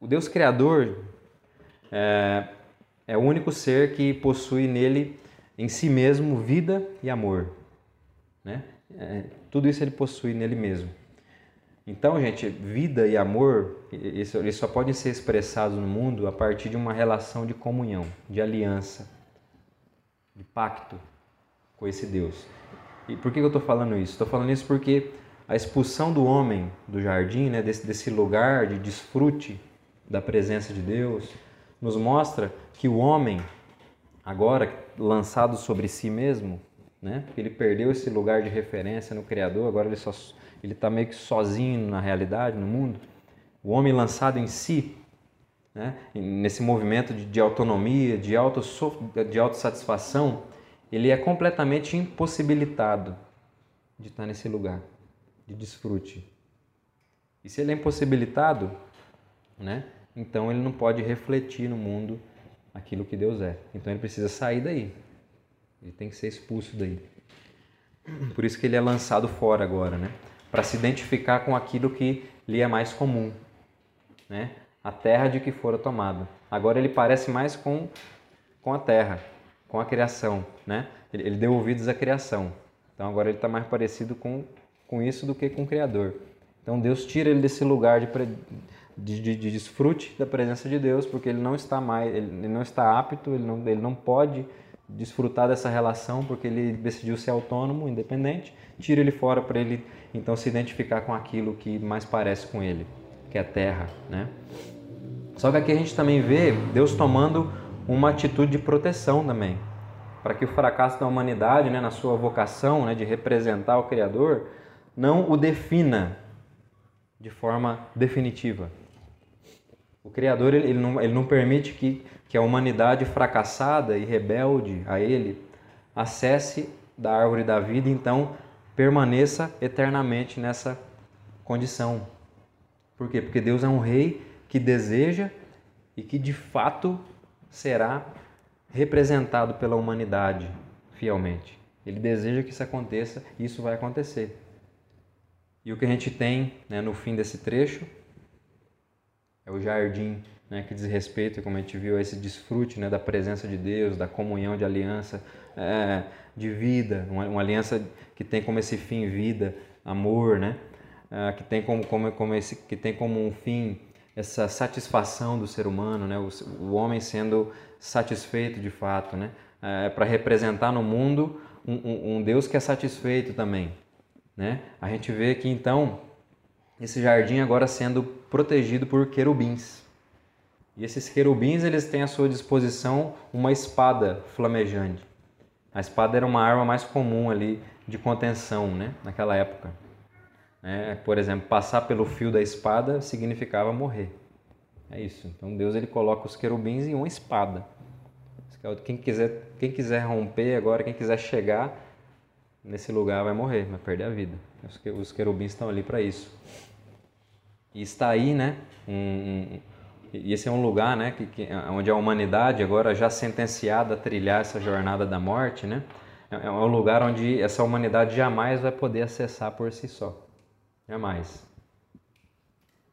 o Deus Criador é, é o único ser que possui nele, em si mesmo, vida e amor. Né? É, tudo isso ele possui nele mesmo. Então, gente, vida e amor, eles só podem ser expressados no mundo a partir de uma relação de comunhão, de aliança, de pacto com esse Deus. E por que eu estou falando isso? Estou falando isso porque a expulsão do homem do jardim, né, desse, desse lugar de desfrute da presença de Deus, nos mostra que o homem, agora lançado sobre si mesmo, né, ele perdeu esse lugar de referência no Criador, agora ele só ele está meio que sozinho na realidade, no mundo. O homem lançado em si, né, nesse movimento de, de autonomia, de, auto, de autossatisfação, ele é completamente impossibilitado de estar nesse lugar de desfrute. E se ele é impossibilitado, né, então ele não pode refletir no mundo aquilo que Deus é. Então ele precisa sair daí. Ele tem que ser expulso daí. Por isso que ele é lançado fora agora, né? para se identificar com aquilo que lhe é mais comum, né? a terra de que fora tomado. Agora ele parece mais com, com a terra, com a criação. Né? Ele, ele deu ouvidos à criação. Então agora ele está mais parecido com, com isso do que com o Criador. Então Deus tira ele desse lugar de, de, de, de desfrute da presença de Deus, porque ele não está mais, ele não está apto, ele não, ele não pode desfrutar dessa relação, porque ele decidiu ser autônomo, independente. Tira ele fora para ele então se identificar com aquilo que mais parece com ele, que é a terra, né? Só que aqui a gente também vê Deus tomando uma atitude de proteção também, para que o fracasso da humanidade, né, na sua vocação, né, de representar o Criador, não o defina de forma definitiva. O Criador ele, não, ele não permite que, que a humanidade fracassada e rebelde a Ele acesse da árvore da vida, então permaneça eternamente nessa condição. Por quê? Porque Deus é um rei que deseja e que de fato será representado pela humanidade fielmente. Ele deseja que isso aconteça e isso vai acontecer. E o que a gente tem né, no fim desse trecho é o jardim né, que diz respeito, como a gente viu, a esse desfrute né, da presença de Deus, da comunhão de aliança, é, de vida, uma, uma, aliança que tem como esse fim vida, amor, né, é, que, tem como, como, como esse, que tem como um fim essa satisfação do ser humano, né, o, o homem sendo satisfeito de fato, né, é, para representar no mundo um, um, um Deus que é satisfeito também. Né? A gente vê que então esse jardim agora sendo protegido por querubins. E esses querubins eles têm à sua disposição uma espada flamejante. A espada era uma arma mais comum ali de contenção, né, naquela época. É, por exemplo, passar pelo fio da espada significava morrer. É isso. Então Deus ele coloca os querubins em uma espada. Quem quiser, quem quiser romper agora, quem quiser chegar nesse lugar vai morrer, vai perder a vida. Os querubins estão ali para isso. E está aí, né? Um, um, e esse é um lugar, né? Que, que, onde a humanidade agora já sentenciada a trilhar essa jornada da morte, né? É, é um lugar onde essa humanidade jamais vai poder acessar por si só, jamais,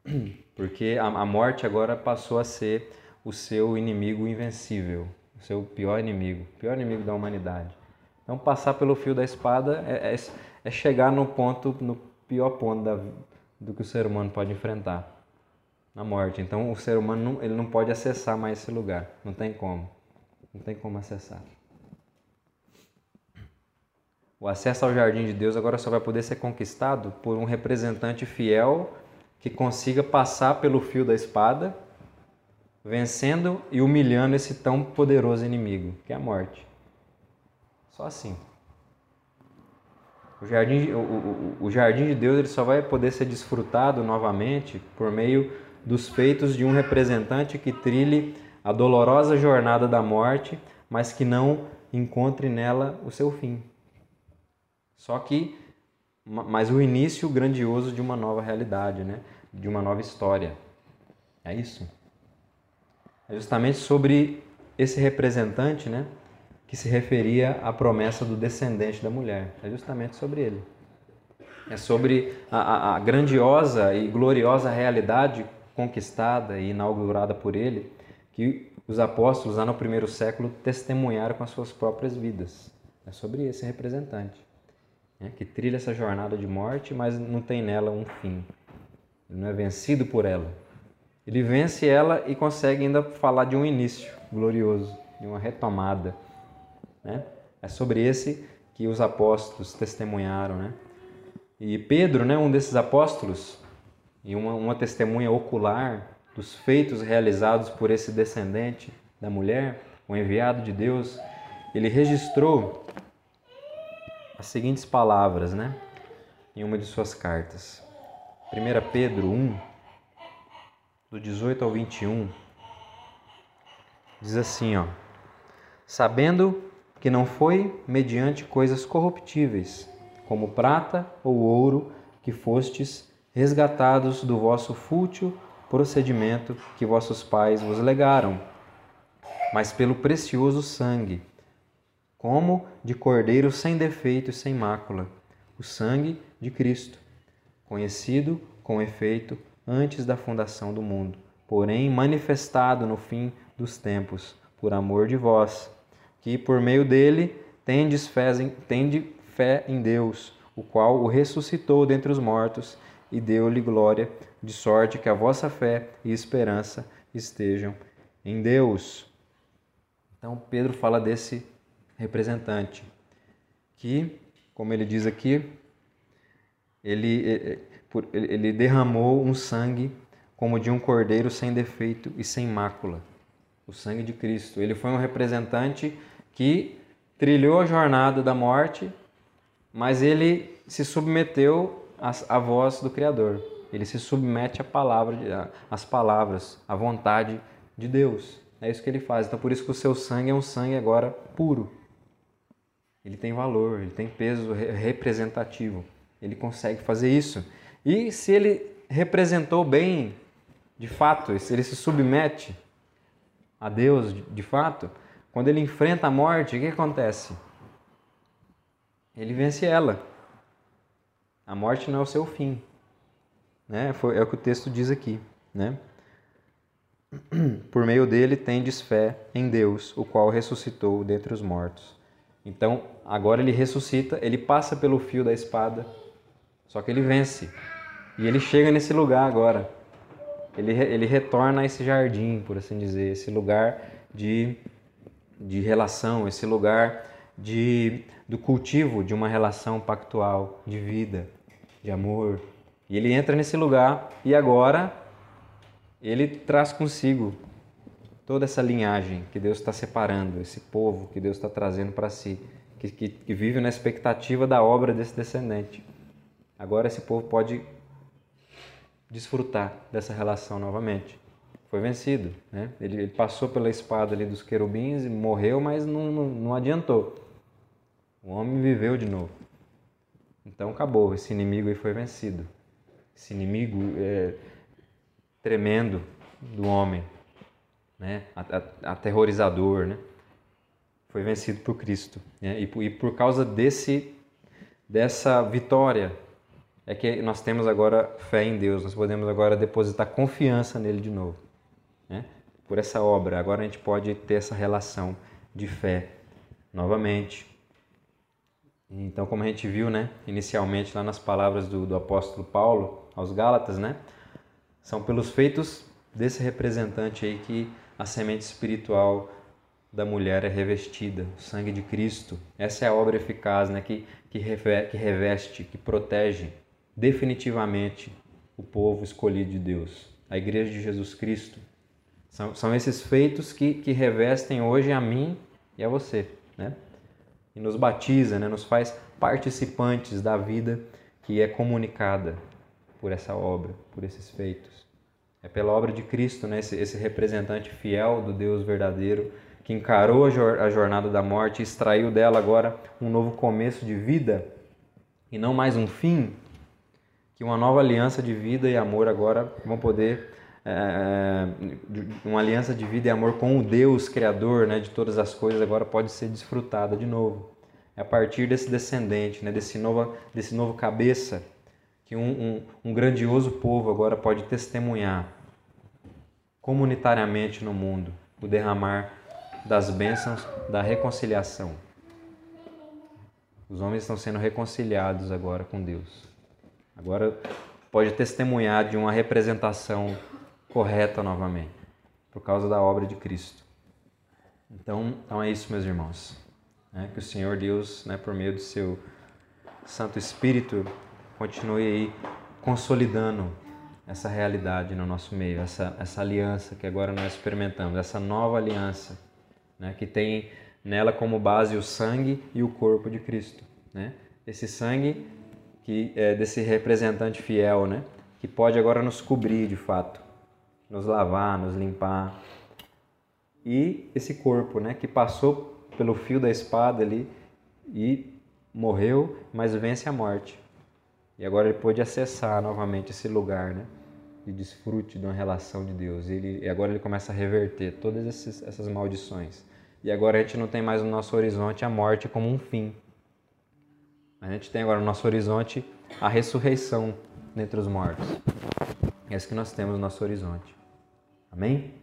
[clears throat] porque a, a morte agora passou a ser o seu inimigo invencível, o seu pior inimigo, pior inimigo da humanidade. Então, passar pelo fio da espada é, é, é chegar no ponto, no pior ponto da, do que o ser humano pode enfrentar, na morte. Então, o ser humano não, ele não pode acessar mais esse lugar, não tem como, não tem como acessar. O acesso ao jardim de Deus agora só vai poder ser conquistado por um representante fiel que consiga passar pelo fio da espada vencendo e humilhando esse tão poderoso inimigo, que é a morte. Só assim. O jardim, o, o, o jardim de Deus ele só vai poder ser desfrutado novamente por meio dos feitos de um representante que trilhe a dolorosa jornada da morte, mas que não encontre nela o seu fim. Só que, mas o início grandioso de uma nova realidade, né? de uma nova história. É isso é justamente sobre esse representante, né, que se referia à promessa do descendente da mulher. É justamente sobre ele. É sobre a, a, a grandiosa e gloriosa realidade conquistada e inaugurada por ele, que os apóstolos lá no primeiro século testemunharam com as suas próprias vidas. É sobre esse representante, né, que trilha essa jornada de morte, mas não tem nela um fim. Ele não é vencido por ela, ele vence ela e consegue ainda falar de um início glorioso, de uma retomada. Né? É sobre esse que os apóstolos testemunharam. Né? E Pedro, né, um desses apóstolos, e uma, uma testemunha ocular dos feitos realizados por esse descendente da mulher, o enviado de Deus, ele registrou as seguintes palavras né, em uma de suas cartas. 1 Pedro 1, do 18 ao 21, diz assim, ó: Sabendo que não foi mediante coisas corruptíveis, como prata ou ouro, que fostes resgatados do vosso fútil procedimento que vossos pais vos legaram, mas pelo precioso sangue, como de cordeiro sem defeito e sem mácula, o sangue de Cristo, conhecido com efeito antes da fundação do mundo, porém manifestado no fim dos tempos, por amor de vós, que por meio dele tendes fé em, tende fé em Deus, o qual o ressuscitou dentre os mortos e deu-lhe glória, de sorte que a vossa fé e esperança estejam em Deus. Então Pedro fala desse representante que, como ele diz aqui, ele eh, eh, ele derramou um sangue como de um cordeiro sem defeito e sem mácula, o sangue de Cristo. Ele foi um representante que trilhou a jornada da morte, mas ele se submeteu à, voz do Criador. Ele se submete à palavra, às palavras, à vontade de Deus. É isso que ele faz. Então por isso que o seu sangue é um sangue agora puro. Ele tem valor, ele tem peso representativo. Ele consegue fazer isso. E se ele representou bem, de fato, se ele se submete a Deus, de fato, quando ele enfrenta a morte, o que acontece? Ele vence ela. A morte não é o seu fim. Né? É o que o texto diz aqui. Né? [clears throat] Por meio dele tendes fé em Deus, o qual ressuscitou dentre os mortos. Então, agora ele ressuscita, ele passa pelo fio da espada, só que ele vence. E ele chega nesse lugar agora. Ele, ele retorna a esse jardim, por assim dizer, esse lugar de, de relação, esse lugar de, do cultivo de uma relação pactual, de vida, de amor. E ele entra nesse lugar e agora ele traz consigo toda essa linhagem que Deus está separando, esse povo que Deus está trazendo para si, que, que, que, vive na expectativa da obra desse descendente. Agora esse povo pode desfrutar dessa relação novamente. Foi vencido, né? Ele, ele passou pela espada ali dos querubins e morreu, mas não, não, não adiantou. O homem viveu de novo. Então acabou, esse inimigo aí foi vencido. Esse inimigo é tremendo do homem, né? aterrorizador, né? foi vencido por Cristo. Né? E, por, e por causa desse, dessa vitória é que nós temos agora fé em Deus, nós podemos agora depositar confiança nele de novo. Né? Por essa obra, agora a gente pode ter essa relação de fé novamente. Então, como a gente viu, né, inicialmente lá nas palavras do, do apóstolo Paulo aos Gálatas, né, são pelos feitos desse representante aí que a semente espiritual da mulher é revestida, o sangue de Cristo. Essa é a obra eficaz, né, que, que, reveste, que protege definitivamente o povo escolhido de Deus, a igreja de Jesus Cristo. São, são esses feitos que, que revestem hoje a mim e a você, né? E nos batiza, né? nos faz participantes da vida que é comunicada por essa obra, por esses feitos. É pela obra de Cristo, né? esse, esse representante fiel do Deus verdadeiro que encarou a jornada da morte e extraiu dela agora um novo começo de vida e não mais um fim, que uma nova aliança de vida e amor agora vão poder é, uma aliança de vida e amor com o Deus criador, né, de todas as coisas agora pode ser desfrutada de novo. É a partir desse descendente, né, desse novo desse novo cabeça que um, um, um grandioso povo agora pode testemunhar comunitariamente no mundo o derramar das bênçãos da reconciliação. Os homens estão sendo reconciliados agora com Deus. Agora pode testemunhar de uma representação correta novamente, por causa da obra de Cristo. Então, então é isso, meus irmãos. É, que o Senhor Deus, né, por meio do seu Santo Espírito, continue aí consolidando essa realidade no nosso meio, essa, essa aliança que agora nós experimentamos, essa nova aliança né, que tem nela como base o sangue e o corpo de Cristo. Né? Esse sangue que é desse representante fiel, né, que pode agora nos cobrir de fato, nos lavar, nos limpar. E esse corpo, né, que passou pelo fio da espada ali e morreu, mas vence a morte. E agora ele pôde acessar novamente esse lugar, né? De desfrute de uma relação de Deus. E, ele, e agora ele começa a reverter todas esses, essas maldições. E agora a gente não tem mais no nosso horizonte a morte como um fim. A gente tem agora no nosso horizonte a ressurreição dentre os mortos. É isso que nós temos no nosso horizonte. Amém?